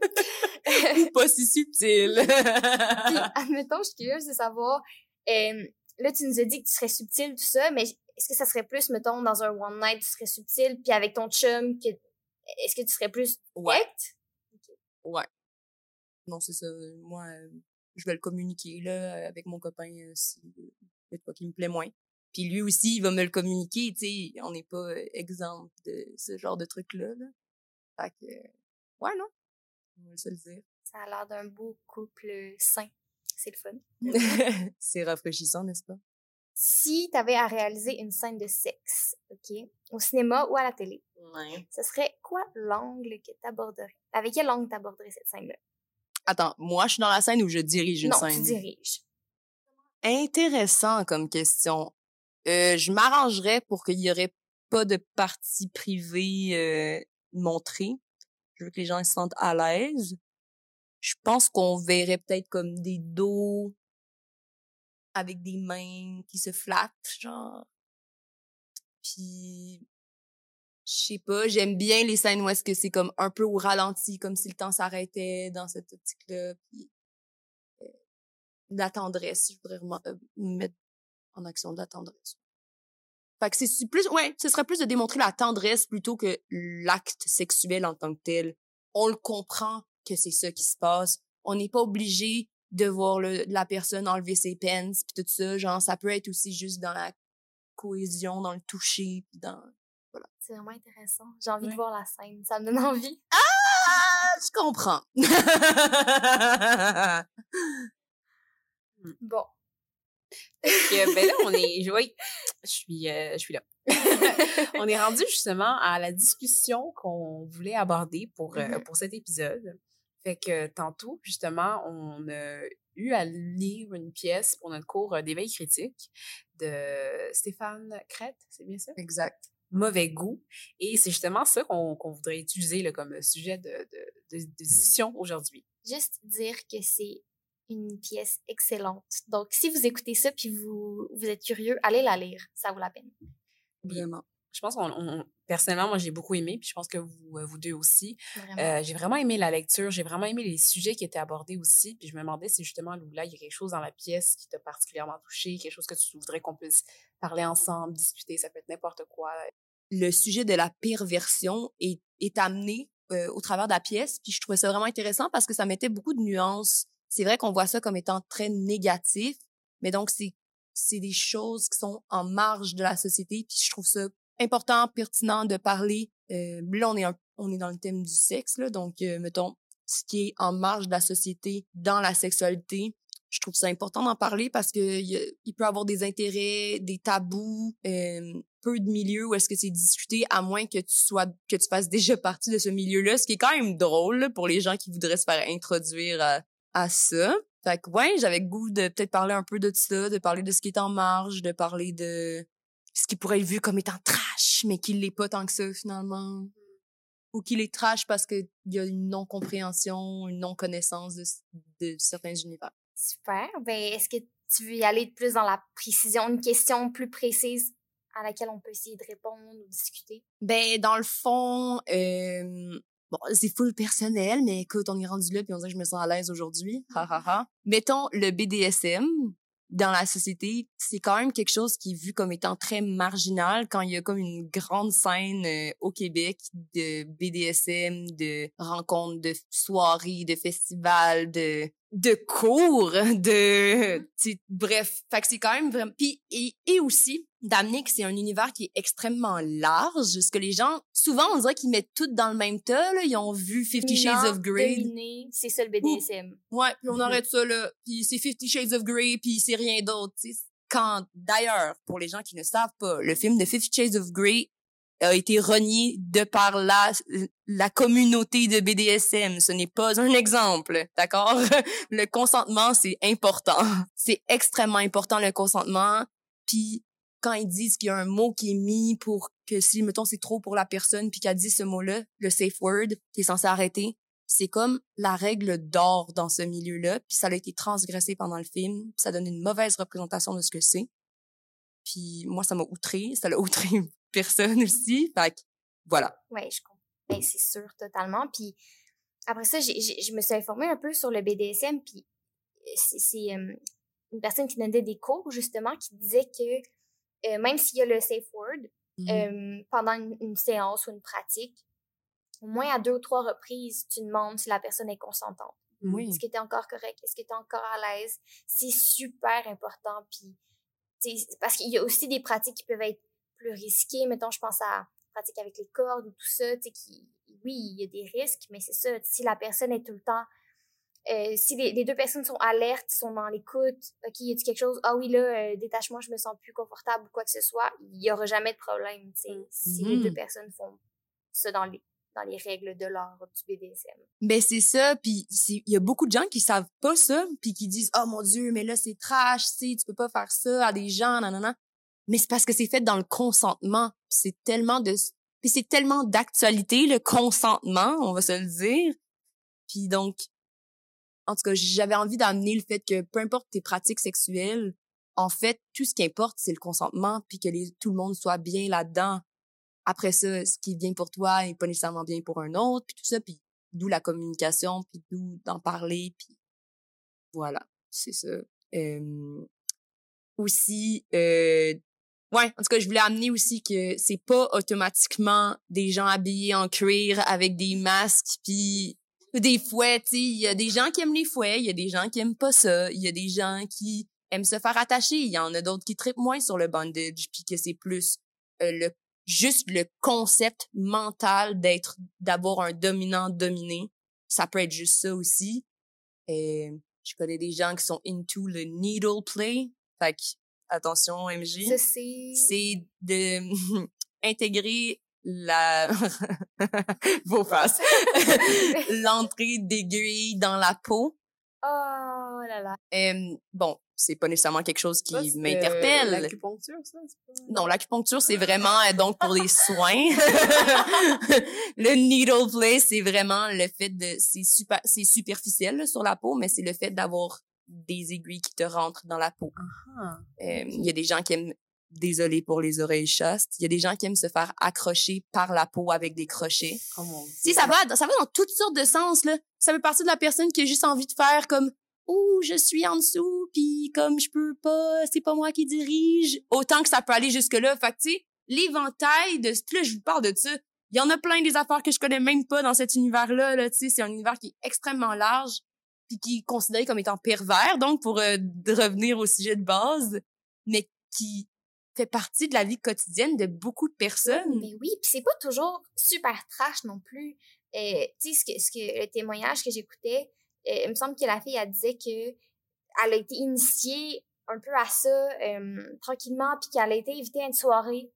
Ou pas si subtil. Puis, admettons, je suis curieuse de savoir, euh, là, tu nous as dit que tu serais subtil, tout ça, mais est-ce que ça serait plus, mettons, dans un one night, tu serais subtil, puis avec ton chum, que, est-ce que tu serais plus Ouais. direct? Ouais. Non, c'est ça. Moi, euh, je vais le communiquer, là, avec mon copain, euh, si de quoi qui me plaît moins. Puis lui aussi, il va me le communiquer, tu sais. On n'est pas euh, exempt de ce genre de truc-là, là. Fait que, ouais, non. On va se le dire. Ça a l'air d'un beau couple sain. C'est le fun. [LAUGHS] c'est rafraîchissant, n'est-ce pas? Si tu avais à réaliser une scène de sexe, OK, au cinéma ou à la télé, Ouais. ce serait quoi l'angle que t'aborderais? Avec quel angle t'aborderais cette scène-là? Attends, moi, je suis dans la scène où je dirige une non, scène? tu diriges. Intéressant comme question. Euh, je m'arrangerais pour qu'il y aurait pas de partie privée euh, montrée. Je veux que les gens se sentent à l'aise. Je pense qu'on verrait peut-être comme des dos avec des mains qui se flattent, genre. Puis, je sais pas, j'aime bien les scènes où est-ce que c'est comme un peu au ralenti, comme si le temps s'arrêtait dans cette optique-là. Puis, euh, la tendresse, je voudrais vraiment euh, mettre en action de la tendresse. Fait que c'est plus, ouais, ce serait plus de démontrer la tendresse plutôt que l'acte sexuel en tant que tel. On le comprend que c'est ça qui se passe. On n'est pas obligé de voir le, la personne enlever ses pens puis tout ça. Genre, ça peut être aussi juste dans la cohésion, dans le toucher, puis dans... C'est vraiment intéressant. J'ai envie de voir la scène. Ça me donne envie. Ah, je comprends. [LAUGHS] Bon. Que, ben là, on est, oui, je suis, euh, je suis là. [LAUGHS] on est rendu justement à la discussion qu'on voulait aborder pour, euh, Mhm. pour cet épisode. Fait que tantôt, justement, on a eu à lire une pièce pour notre cours euh, d'éveil critique de Stéphane Crête, c'est bien ça? exact. Mauvais goût. Et c'est justement ça qu'on qu'on voudrait utiliser là, comme sujet de, de, de, de discussion aujourd'hui. Juste dire que c'est une pièce excellente. Donc, si vous écoutez ça puis vous, vous êtes curieux, allez la lire. Ça vaut la peine. Vraiment. Je pense qu'on, on- personnellement, moi, j'ai beaucoup aimé, puis je pense que vous, euh, vous deux aussi. Vraiment. Euh, j'ai vraiment aimé la lecture, j'ai vraiment aimé les sujets qui étaient abordés aussi, puis je me demandais si justement, Loula, il y a quelque chose dans la pièce qui t'a particulièrement touché, quelque chose que tu voudrais qu'on puisse parler ensemble, discuter, ça peut être n'importe quoi. le sujet de la perversion est, est amené euh, au travers de la pièce. Puis je trouvais ça vraiment intéressant parce que ça mettait beaucoup de nuances. C'est vrai qu'on voit ça comme étant très négatif, mais donc c'est c'est des choses qui sont en marge de la société. Puis je trouve ça important, pertinent de parler. Euh, là, on est un- on est dans le thème du sexe, là, donc euh, mettons ce qui est en marge de la société dans la sexualité. Je trouve ça important d'en parler parce que y a- il peut avoir des intérêts, des tabous, euh, peu de milieux où est-ce que c'est discuté à moins que tu sois que tu fasses déjà partie de ce milieu-là, ce qui est quand même drôle là, pour les gens qui voudraient se faire introduire à, à ça. Fait que ouais, j'avais goût de peut-être parler un peu de ça, de parler de ce qui est en marge, de parler de ce qui pourrait être vu comme étant trash, mais qui l'est pas tant que ça finalement. Ou qu'il est trash parce qu'il y a une non-compréhension, une non-connaissance de, de certains univers. Super. Ben, est-ce que tu veux y aller plus dans la précision, une question plus précise à laquelle on peut essayer de répondre ou discuter? Ben, dans le fond, euh, bon, c'est full personnel, mais écoute, on est rendu là, puis on dirait que je me sens à l'aise aujourd'hui. Ha, ha, ha. Mettons, le BDSM, dans la société, c'est quand même quelque chose qui est vu comme étant très marginal quand il y a comme une grande scène euh, au Québec de BDSM, de rencontres, de soirées, de festivals, de de cours, de bref, fait que c'est quand même vraiment puis et, et aussi d'amener que c'est un univers qui est extrêmement large, parce que les gens souvent on dirait qu'ils mettent tout dans le même tas là, ils ont vu Fifty Shades of Grey. C'est ça le BDSM. Ouais, puis on Mhm. arrête ça là, puis c'est Fifty Shades of Grey, puis c'est rien d'autre, tu sais. Quand d'ailleurs, pour les gens qui ne savent pas, le film de Fifty Shades of Grey a été renié de par la, la communauté de BDSM. Ce n'est pas un exemple, d'accord? [LAUGHS] Le consentement, c'est important. C'est extrêmement important, le consentement. Puis quand ils disent qu'il y a un mot qui est mis pour que si, mettons, c'est trop pour la personne, puis qu'elle dit ce mot-là, le safe word, qui est censé arrêter, c'est comme la règle d'or dans ce milieu-là, puis ça a été transgressé pendant le film, ça donne une mauvaise représentation de ce que c'est. Puis moi, ça m'a outré, ça l'a [LAUGHS] outré personne aussi, fait que voilà. Ouais, je comprends. Ben, c'est sûr, totalement. Puis après ça, je me suis informée un peu sur le BDSM, puis c'est, euh, une personne qui donnait des cours, justement, qui disait que euh, même s'il y a le safe word, mmh euh, pendant une, séance ou une pratique, au moins à deux ou trois reprises, tu demandes si la personne est consentante. Oui. Est-ce que tu es encore correct? Est-ce que tu es encore à l'aise? C'est super important. Puis, parce qu'il y a aussi des pratiques qui peuvent être plus risquées. Mettons, je pense à pratique avec les cordes ou tout ça. Qui, oui, il y a des risques, mais c'est ça. Si la personne est tout le temps euh, si les, deux personnes sont alertes, sont dans l'écoute, OK, y a quelque chose? Ah oui, là, euh, détachement, je me sens plus confortable ou quoi que ce soit, il y aura jamais de problème, tu sais, si les deux mm-hmm. personnes font ça dans les dans les règles de l'art du BDSM. Ben c'est ça, puis il y a beaucoup de gens qui savent pas ça, puis qui disent "Oh mon dieu, mais là c'est trash, tu sais, tu peux pas faire ça à des gens nanana." Mais c'est parce que c'est fait dans le consentement, c'est tellement de puis c'est tellement d'actualité le consentement, on va se le dire. Puis donc en tout cas, j'avais envie d'amener le fait que peu importe tes pratiques sexuelles, en fait, tout ce qui importe, c'est le consentement, puis que les, tout le monde soit bien là-dedans. Après ça, ce qui est bien pour toi est pas nécessairement bien pour un autre, puis tout ça, puis d'où la communication, puis d'où d'en parler, puis voilà, c'est ça. Euh, aussi, euh, ouais, en tout cas, je voulais amener aussi que c'est pas automatiquement des gens habillés en cuir avec des masques, puis des fouets, tu il y a des gens qui aiment les fouets, il y a des gens qui aiment pas ça, il y a des gens qui aiment se faire attacher, il y en a d'autres qui trippent moins sur le bondage, puis que c'est plus euh, le juste le concept mental d'être d'avoir un dominant dominé, ça peut être juste ça aussi. Et je connais des gens qui sont into le needle play, fait attention MJ. C'est de [LAUGHS] intégrer la [LAUGHS] vos faces. [LAUGHS] L'entrée d'aiguille dans la peau. Oh là là. Euh, bon c'est pas nécessairement quelque chose qui m'interpelle. l'acupuncture ça non l'acupuncture c'est vraiment euh, donc pour les soins. Le needle play c'est vraiment le fait de c'est super c'est superficiel sur la peau mais c'est le fait d'avoir des aiguilles qui te rentrent dans la peau. Euh, il y a des gens qui aiment désolé pour les oreilles chastes. Il y a des gens qui aiment se faire accrocher par la peau avec des crochets. Oh mon Si ça va, ça va dans toutes sortes de sens là. Ça veut partir de la personne qui a juste envie de faire comme ouh je suis en dessous puis comme je peux pas, c'est pas moi qui dirige. Autant que ça peut aller jusque là. Fait tu sais, l'éventail de plus je vous parle de ça. Il y en a plein des affaires que je connais même pas dans cet univers là. Là, tu sais, c'est un univers qui est extrêmement large puis qui est considéré comme étant pervers. Donc pour euh, revenir au sujet de base, mais qui fait partie de la vie quotidienne de beaucoup de personnes. Mais oui, puis c'est pas toujours super trash non plus. Euh, tu sais, ce que, ce que, le témoignage que j'écoutais, euh, il me semble que la fille, elle disait que elle a été initiée un peu à ça euh, tranquillement, puis qu'elle a été invitée à une soirée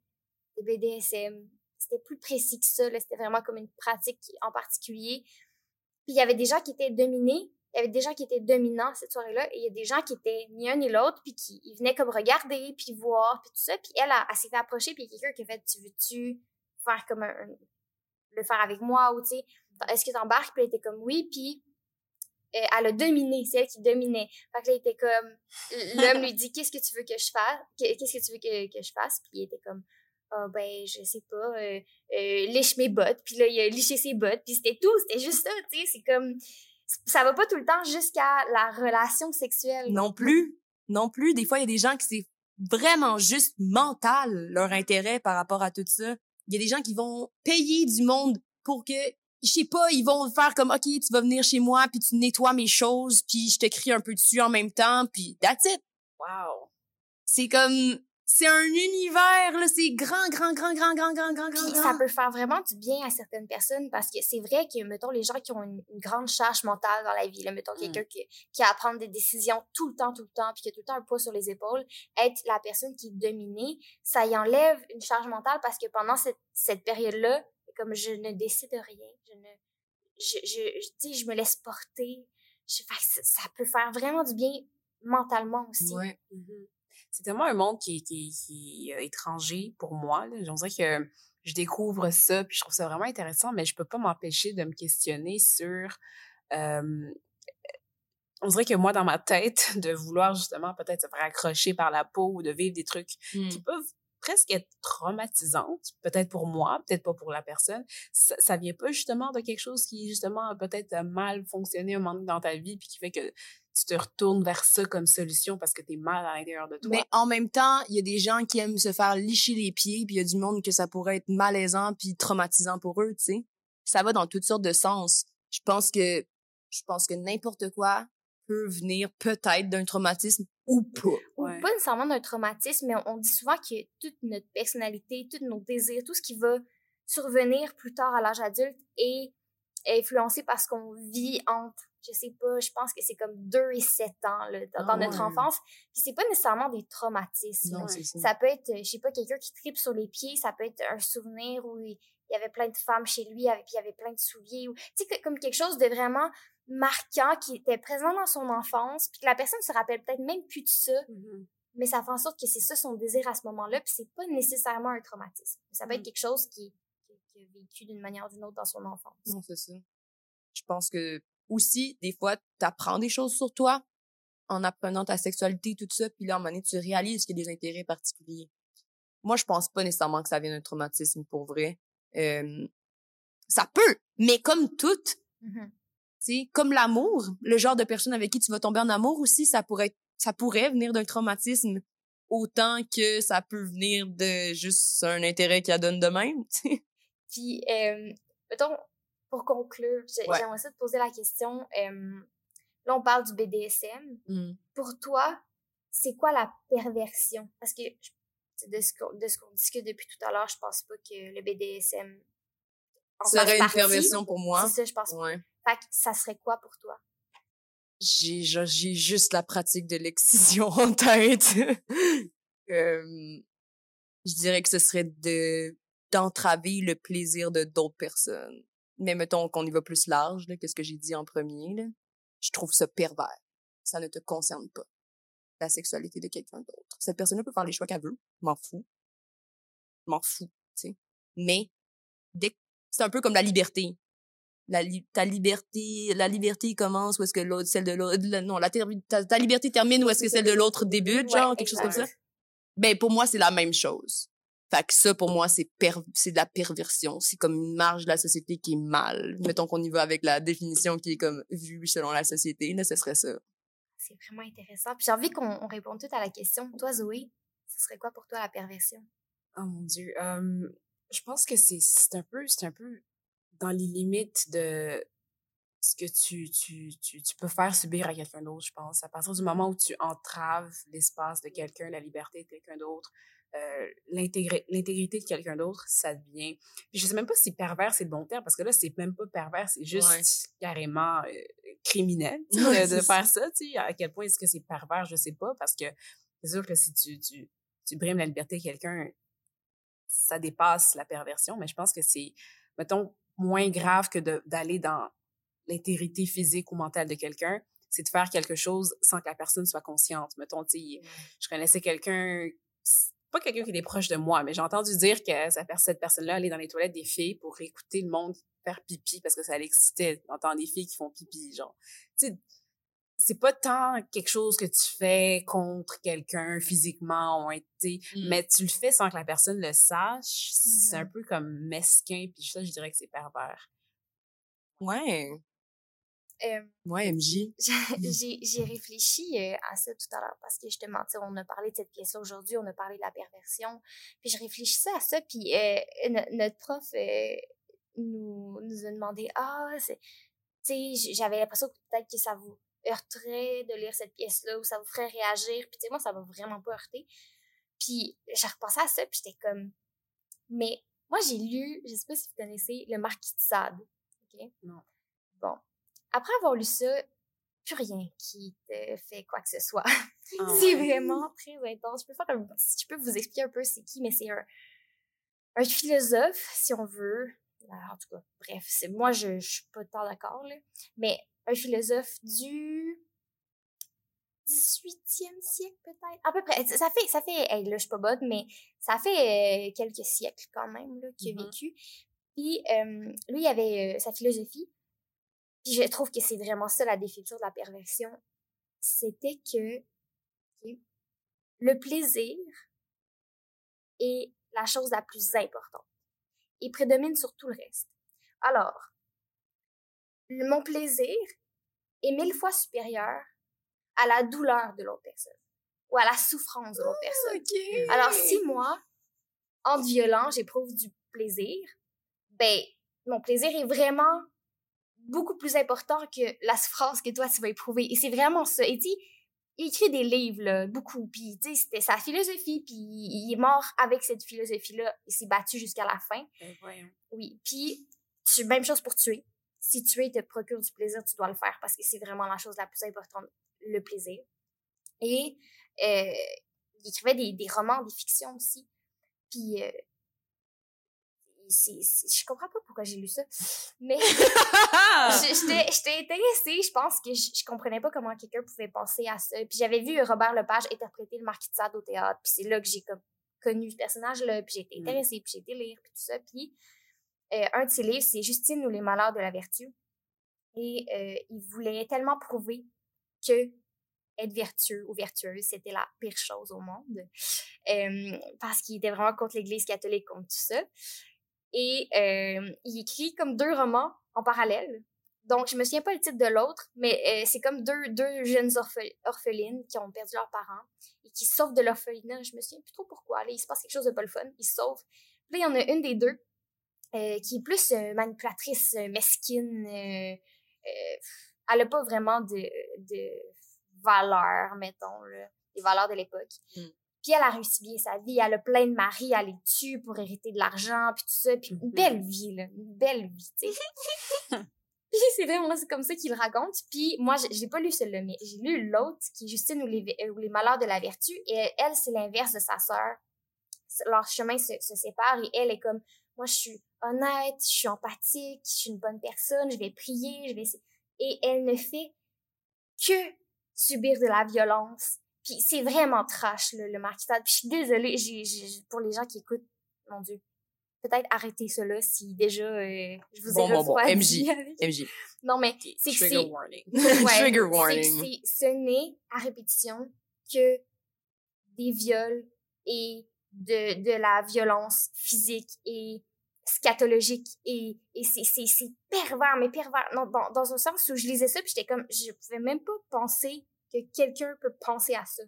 de BDSM. C'était plus précis que ça, c'était vraiment comme une pratique en particulier. Puis il y avait des gens qui étaient dominés, il y avait des gens qui étaient dominants cette soirée-là et il y a des gens qui étaient ni un ni l'autre puis qui ils venaient comme regarder puis voir puis tout ça puis elle, elle, s'est fait approcher puis quelqu'un qui a fait tu veux-tu faire comme un, le faire avec moi ou tu sais est-ce que t'embarques? Puis elle était comme oui puis euh, elle a dominé c'est elle qui dominait. Fait que là il était comme l'homme lui dit qu'est-ce que tu veux que je fasse qu'est-ce que tu veux que, que je fasse? Puis il était comme ah ben je sais pas euh, euh, liche mes bottes. Puis là il a liché ses bottes puis c'était tout c'était juste ça tu sais c'est comme ça va pas tout le temps jusqu'à la relation sexuelle. Non plus. Non plus. Des fois, il y a des gens qui c'est vraiment juste mental leur intérêt par rapport à tout ça. Il y a des gens qui vont payer du monde pour que je sais pas, ils vont faire comme OK, tu vas venir chez moi puis tu nettoies mes choses puis je te crie un peu dessus en même temps puis that's it. Wow. C'est comme c'est un univers, là, c'est grand, grand, grand, grand, grand, grand, grand, grand. ça peut faire vraiment du bien à certaines personnes parce que c'est vrai que, mettons, les gens qui ont une, grande charge mentale dans la vie, là, mettons, quelqu'un mmh. qui, qui a à prendre des décisions tout le temps, tout le temps, puis qui a tout le temps un poids sur les épaules, être la personne qui est dominée, ça y enlève une charge mentale parce que pendant cette, cette période-là, comme je ne décide de rien, je ne, je, je, je, je me laisse porter, je, ça peut faire vraiment du bien mentalement aussi. Ouais. Mmh c'est tellement un monde qui, qui, qui est euh, étranger pour moi. Là. Je dirais que je découvre ça, puis je trouve ça vraiment intéressant, mais je peux pas m'empêcher de me questionner sur... Euh, on dirait que moi, dans ma tête, [LAUGHS] de vouloir justement peut-être se faire accrocher par la peau ou de vivre des trucs qui mmh. peuvent presque être traumatisantes, peut-être pour moi, peut-être pas pour la personne, ça, ça vient pas justement de quelque chose qui justement peut-être mal fonctionné un moment dans ta vie puis qui fait que tu te retournes vers ça comme solution parce que tu es mal à l'intérieur de toi. Mais en même temps, il y a des gens qui aiment se faire licher les pieds, puis il y a du monde que ça pourrait être malaisant puis traumatisant pour eux, tu sais. Ça va dans toutes sortes de sens. Je pense que je pense que n'importe quoi peut venir peut-être d'un traumatisme ou pas. Ou pas nécessairement d'un traumatisme, mais on dit souvent que toute notre personnalité, tous nos désirs, tout ce qui va survenir plus tard à l'âge adulte est influencé par ce qu'on vit entre je sais pas, je pense que c'est comme 2 et 7 ans là, dans, ah notre enfance. Puis c'est pas nécessairement des traumatismes. Non, ça. ça. peut être, je sais pas, quelqu'un qui tripe sur les pieds, ça peut être un souvenir où il y avait plein de femmes chez lui, puis il y avait plein de souliers. Tu sais, comme quelque chose de vraiment marquant qui était présent dans son enfance, puis que la personne se rappelle peut-être même plus de ça. Mm-hmm. Mais ça fait en sorte que c'est ça son désir à ce moment-là, puis c'est pas nécessairement un traumatisme. Ça peut être mm. quelque chose qui, qui, a vécu d'une manière ou d'une autre dans son enfance. Non, c'est ça. Je pense que aussi, des fois, tu apprends des choses sur toi en apprenant ta sexualité, tout ça, puis là, à un moment donné, tu réalises qu'il y a des intérêts particuliers. Moi, je pense pas nécessairement que ça vient d'un traumatisme pour vrai. Ça peut, mais comme tout, mmh comme l'amour, le genre de personne avec qui tu vas tomber en amour aussi, ça pourrait ça pourrait venir d'un traumatisme autant que ça peut venir de juste un intérêt qui a donne de même. Puis, euh, mettons, pour conclure, j'aimerais ça te poser la question. là, on parle du BDSM. Mmh. Pour toi, c'est quoi la perversion? Parce que de ce qu'on discute depuis tout à l'heure, je pense pas que le BDSM serait une perversion pour moi. C'est ça, je pense. Ouais. Fait que ça serait quoi pour toi? J'ai juste la pratique de l'excision en tête. [LAUGHS] je dirais que ce serait de d'entraver le plaisir de d'autres personnes mais mettons qu'on y va plus large, qu'est-ce que j'ai dit en premier, là, je trouve ça pervers. Ça ne te concerne pas. La sexualité de quelqu'un d'autre. Cette personne peut faire les choix qu'elle veut. M'en fous. M'en fous, tu sais. Mais, dès c'est un peu comme la liberté. La ta liberté, la liberté commence où est-ce que l'autre, celle de l'autre, non, la ta, ta, liberté termine où est-ce que celle de l'autre débute, genre, quelque chose comme ça. Ben, pour moi, c'est la même chose. Fait que ça, pour moi, c'est c'est de la perversion. C'est comme une marge de la société qui est mal. Mettons qu'on y va avec la définition qui est comme vue selon la société, là, ce serait ça. C'est vraiment intéressant. Puis j'ai envie qu'on réponde tout à la question. Toi, Zoé, ce serait quoi pour toi la perversion? Oh mon Dieu. je pense que c'est un peu, c'est un peu dans les limites de ce que tu, tu, tu, tu peux faire subir à quelqu'un d'autre, je pense. À partir du moment où tu entraves l'espace de quelqu'un, la liberté de quelqu'un d'autre, euh, l'intégrité de quelqu'un d'autre, ça devient... Puis je sais même pas si pervers, c'est le bon terme, parce que là, c'est même pas pervers, c'est juste carrément euh, criminel de, faire ça, tu sais. À quel point est-ce que c'est pervers, je sais pas, parce que c'est sûr que si tu, tu, tu brimes la liberté de quelqu'un, ça dépasse la perversion, mais je pense que c'est, mettons, moins grave que d'aller dans l'intégrité physique ou mentale de quelqu'un, c'est de faire quelque chose sans que la personne soit consciente. Mettons, tu sais, je connaissais quelqu'un pas quelqu'un qui est proche de moi, mais j'ai entendu dire que cette personne-là allait dans les toilettes des filles pour écouter le monde faire pipi parce que ça l'excitait d'entendre des filles qui font pipi, genre. Tu sais, c'est pas tant quelque chose que tu fais contre quelqu'un physiquement, ou, mmh. mais tu le fais sans que la personne le sache. C'est un mmh peu comme mesquin, puis ça, je dirais que c'est pervers. Ouais. Euh, ouais, MJ. [LAUGHS] J'ai réfléchi euh, à ça tout à l'heure parce que justement, on a parlé de cette pièce-là aujourd'hui, on a parlé de la perversion. Puis je réfléchissais à ça, puis euh, notre prof nous, nous a demandé Ah, tu sais, j'avais l'impression que peut-être que ça vous heurterait de lire cette pièce-là ou ça vous ferait réagir. Puis tu sais, moi, ça m'a vraiment pas heurté. Puis j'ai repensé à ça, puis j'étais comme, mais moi j'ai lu, je sais pas si vous connaissez, Le Marquis de Sade. OK? Non. Bon. Après avoir lu ça, plus rien qui te fait quoi que ce soit. Ah [LAUGHS] c'est vraiment très intense. Je peux faire un je peux vous expliquer un peu c'est qui, mais c'est un, un philosophe, si on veut. Alors, en tout cas, bref, c'est moi je, je suis pas tant d'accord là, mais un philosophe du 18e siècle peut-être, à peu près. Ça fait ça fait hey, là je suis pas bonne, mais ça fait euh, quelques siècles quand même là qu'il a Mhm. vécu. Puis euh, lui il avait euh, sa philosophie. Je trouve que c'est vraiment ça la définition de la perversion, c'était que le plaisir est la chose la plus importante et prédomine sur tout le reste. Alors, mon plaisir est mille fois supérieur à la douleur de l'autre personne ou à la souffrance de l'autre personne. OK. Alors, si moi, en violent, j'éprouve du plaisir, ben, mon plaisir est vraiment beaucoup plus important que la souffrance que toi, tu vas éprouver. Et c'est vraiment ça. Et tu il écrit des livres, là, beaucoup. Puis, tu sais, c'était sa philosophie. Puis, il est mort avec cette philosophie-là. Il s'est battu jusqu'à la fin. Ben, voyons. Oui. Puis, tu, même chose pour tuer. Si tuer te procure du plaisir, tu dois le faire parce que c'est vraiment la chose la plus importante, le plaisir. Et euh, il écrivait des, des romans, des fictions aussi. Puis, euh, je comprends pas pourquoi j'ai lu ça, mais [LAUGHS] j'étais intéressée. Je pense que je, je comprenais pas comment quelqu'un pouvait penser à ça. Puis j'avais vu Robert Lepage interpréter le Marquis de Sade au théâtre. Puis c'est là que j'ai comme connu ce personnage-là. Puis j'ai été Mm. intéressée. Puis j'ai été lire. Puis tout ça. Puis euh, un de ses livres, c'est Justine ou les malheurs de la vertu. Et euh, il voulait tellement prouver que être vertueux ou vertueuse, c'était la pire chose au monde. Euh, parce qu'il était vraiment contre l'Église catholique, contre tout ça. Et euh, il écrit comme deux romans en parallèle. Donc, je me souviens pas le titre de l'autre, mais euh, c'est comme deux, deux jeunes orphe- orphelines qui ont perdu leurs parents et qui sauvent de l'orphelinat. Je me souviens plus trop pourquoi. Là, il se passe quelque chose de pas le fun. Ils se sauvent. Là, il y en a une des deux euh, qui est plus manipulatrice, mesquine. elle a pas vraiment de, de mettons, là, les valeurs de l'époque. Mm. Puis elle a réussi bien sa vie, elle a plein de maris, elle les tue pour hériter de l'argent, puis tout ça, puis une Mhm. belle vie, là, une belle vie, tu sais. [LAUGHS] puis c'est vraiment c'est comme ça qu'il raconte. Puis moi, j'ai pas lu celui-là, mais j'ai lu l'autre, qui est Justine ou les, Ve- ou les malheurs de la vertu, et elle, c'est l'inverse de sa sœur. Leur chemin se, se sépare, et elle est comme, moi, je suis honnête, je suis empathique, je suis une bonne personne, je vais prier, je vais... Et elle ne fait que subir de la violence. Puis c'est vraiment trash, le de Sade. Puis je suis désolée, j'ai, pour les gens qui écoutent, mon Dieu, peut-être arrêtez cela si déjà euh, je vous ai Bon, bon, bon, MJ. avec- MJ. [LAUGHS] Non, mais c'est que Trigger c'est... warning. [LAUGHS] Ouais, [LAUGHS] Trigger c'est warning. c'est- ce n'est à répétition que des viols et de, de la violence physique et scatologique et, et c'est, c'est, c'est pervers, mais pervers. Non, dans, dans un sens où je lisais ça puis j'étais comme, je pouvais même pas penser que quelqu'un peut penser à ça.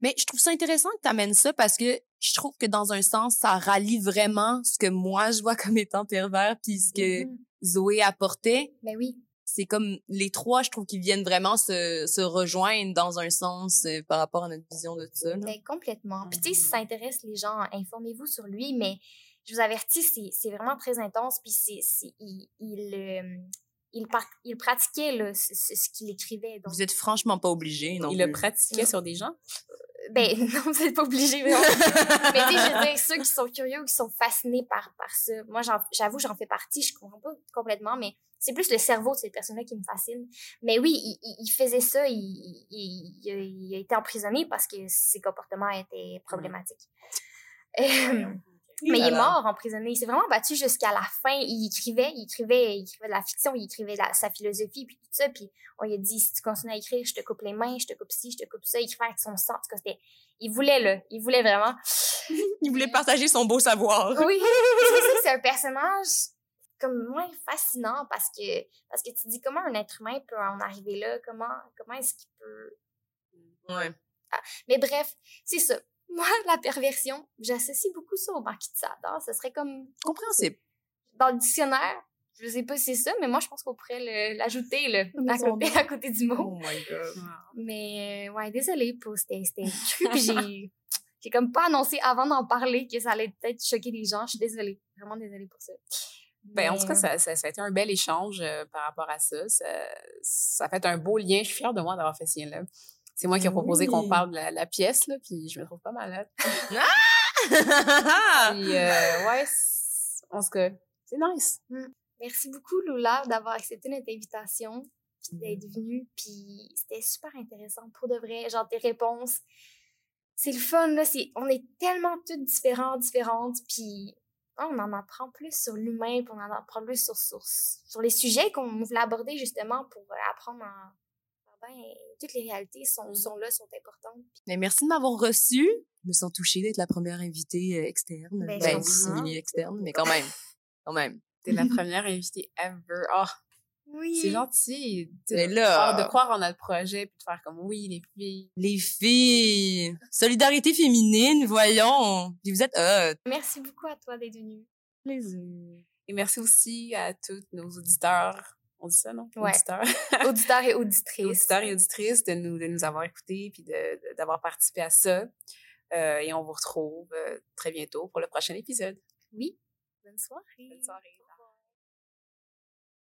Mais je trouve ça intéressant que tu amènes ça parce que je trouve que dans un sens, ça rallie vraiment ce que moi je vois comme étant pervers puis ce que Mhm. Zoé apportait. Mais oui. C'est comme les trois, je trouve qu'ils viennent vraiment se, se rejoindre dans un sens euh, par rapport à notre vision de ça. Mais complètement. Puis tu sais, si ça intéresse les gens, informez-vous sur lui, mais je vous avertis, c'est, vraiment très intense. Puis c'est, il, il, euh, il, par- il pratiquait là, ce, qu'il écrivait. Donc, Vous êtes franchement pas obligés non Il le pratiquait sur des gens? ben [LAUGHS] non, vous n'êtes pas obligé mais tu sais, je veux dire, ceux qui sont curieux ou qui sont fascinés par, par ça, moi j'avoue, j'en fais partie, je comprends pas complètement, mais c'est plus le cerveau de ces personnes-là qui me fascine. Mais oui, il, faisait ça, il, il, il a- il a été emprisonné parce que ses comportements étaient problématiques. Euh, mais il est mort emprisonné. Il s'est vraiment battu jusqu'à la fin. Il écrivait, il écrivait, il écrivait de la fiction, il écrivait la- sa philosophie, puis tout ça. Puis on lui a dit, si tu continues à écrire, je te coupe les mains, je te coupe ci, je te coupe ça. Il écrivait avec son sang. En tout cas, c'était... Il voulait, là. Il voulait vraiment. [LAUGHS] Il voulait partager son beau savoir. Oui. [LAUGHS] c'est un personnage comme moins fascinant parce que parce que tu dis comment un être humain peut en arriver là? Comment comment est-ce qu'il peut Ouais. mais bref c'est ça moi la perversion j'associe beaucoup ça au marquis de Sade hein. ce serait comme Compréhensible. dans le dictionnaire je sais pas si c'est ça mais moi je pense qu'on pourrait l'ajouter là à côté à côté du mot Oh my god. mais euh, ouais désolée pour c'était [LAUGHS] cru puis j'ai J'ai comme pas annoncé avant d'en parler que ça allait peut-être choquer les gens. Je suis désolée. Vraiment désolée pour ça. Ben, en tout cas, Mais, ça, ça, ça a été un bel échange euh, par rapport à ça. ça. Ça a fait un beau lien. Je suis fière de moi d'avoir fait ce lien-là. C'est moi qui ai proposé qu'on parle de la, la pièce, là, puis je me trouve pas malade. [LAUGHS] Ah! Puis, euh, ouais, en tout cas, c'est nice. Merci beaucoup, Lula, d'avoir accepté notre invitation, puis d'être Mm. venue. Puis c'était super intéressant pour de vrai. Genre, tes réponses, c'est le fun, là. c'est- On est tellement toutes différentes, différentes, puis ah, on en apprend plus sur l'humain, puis on en apprend plus sur, sur, sur les sujets qu'on voulait aborder, justement, pour euh, apprendre à... Ben, toutes les réalités sont, sont là, sont importantes. Mais merci de m'avoir reçu. Je me sens touchée d'être la première invitée euh, externe. Ben, Ben, semi-externe, mais quand même. Quand même. T'es la [LAUGHS] première invitée ever. Ah, Oui. c'est gentil. Mais de là- croire- De croire en notre projet, puis de faire comme oui, les filles. Les filles! Solidarité féminine, voyons! Puis vous êtes hot! Merci beaucoup à toi d'être venue. Plaisir. Et merci aussi à tous nos auditeurs. On dit ça, non? Ouais. Auditeurs. [LAUGHS] Auditeurs et auditrices. auditeurs et auditrices de nous, de nous avoir écoutés puis d'avoir participé à ça. Euh, et on vous retrouve euh, très bientôt pour le prochain épisode. Oui. Bonne soirée. Bonne soirée.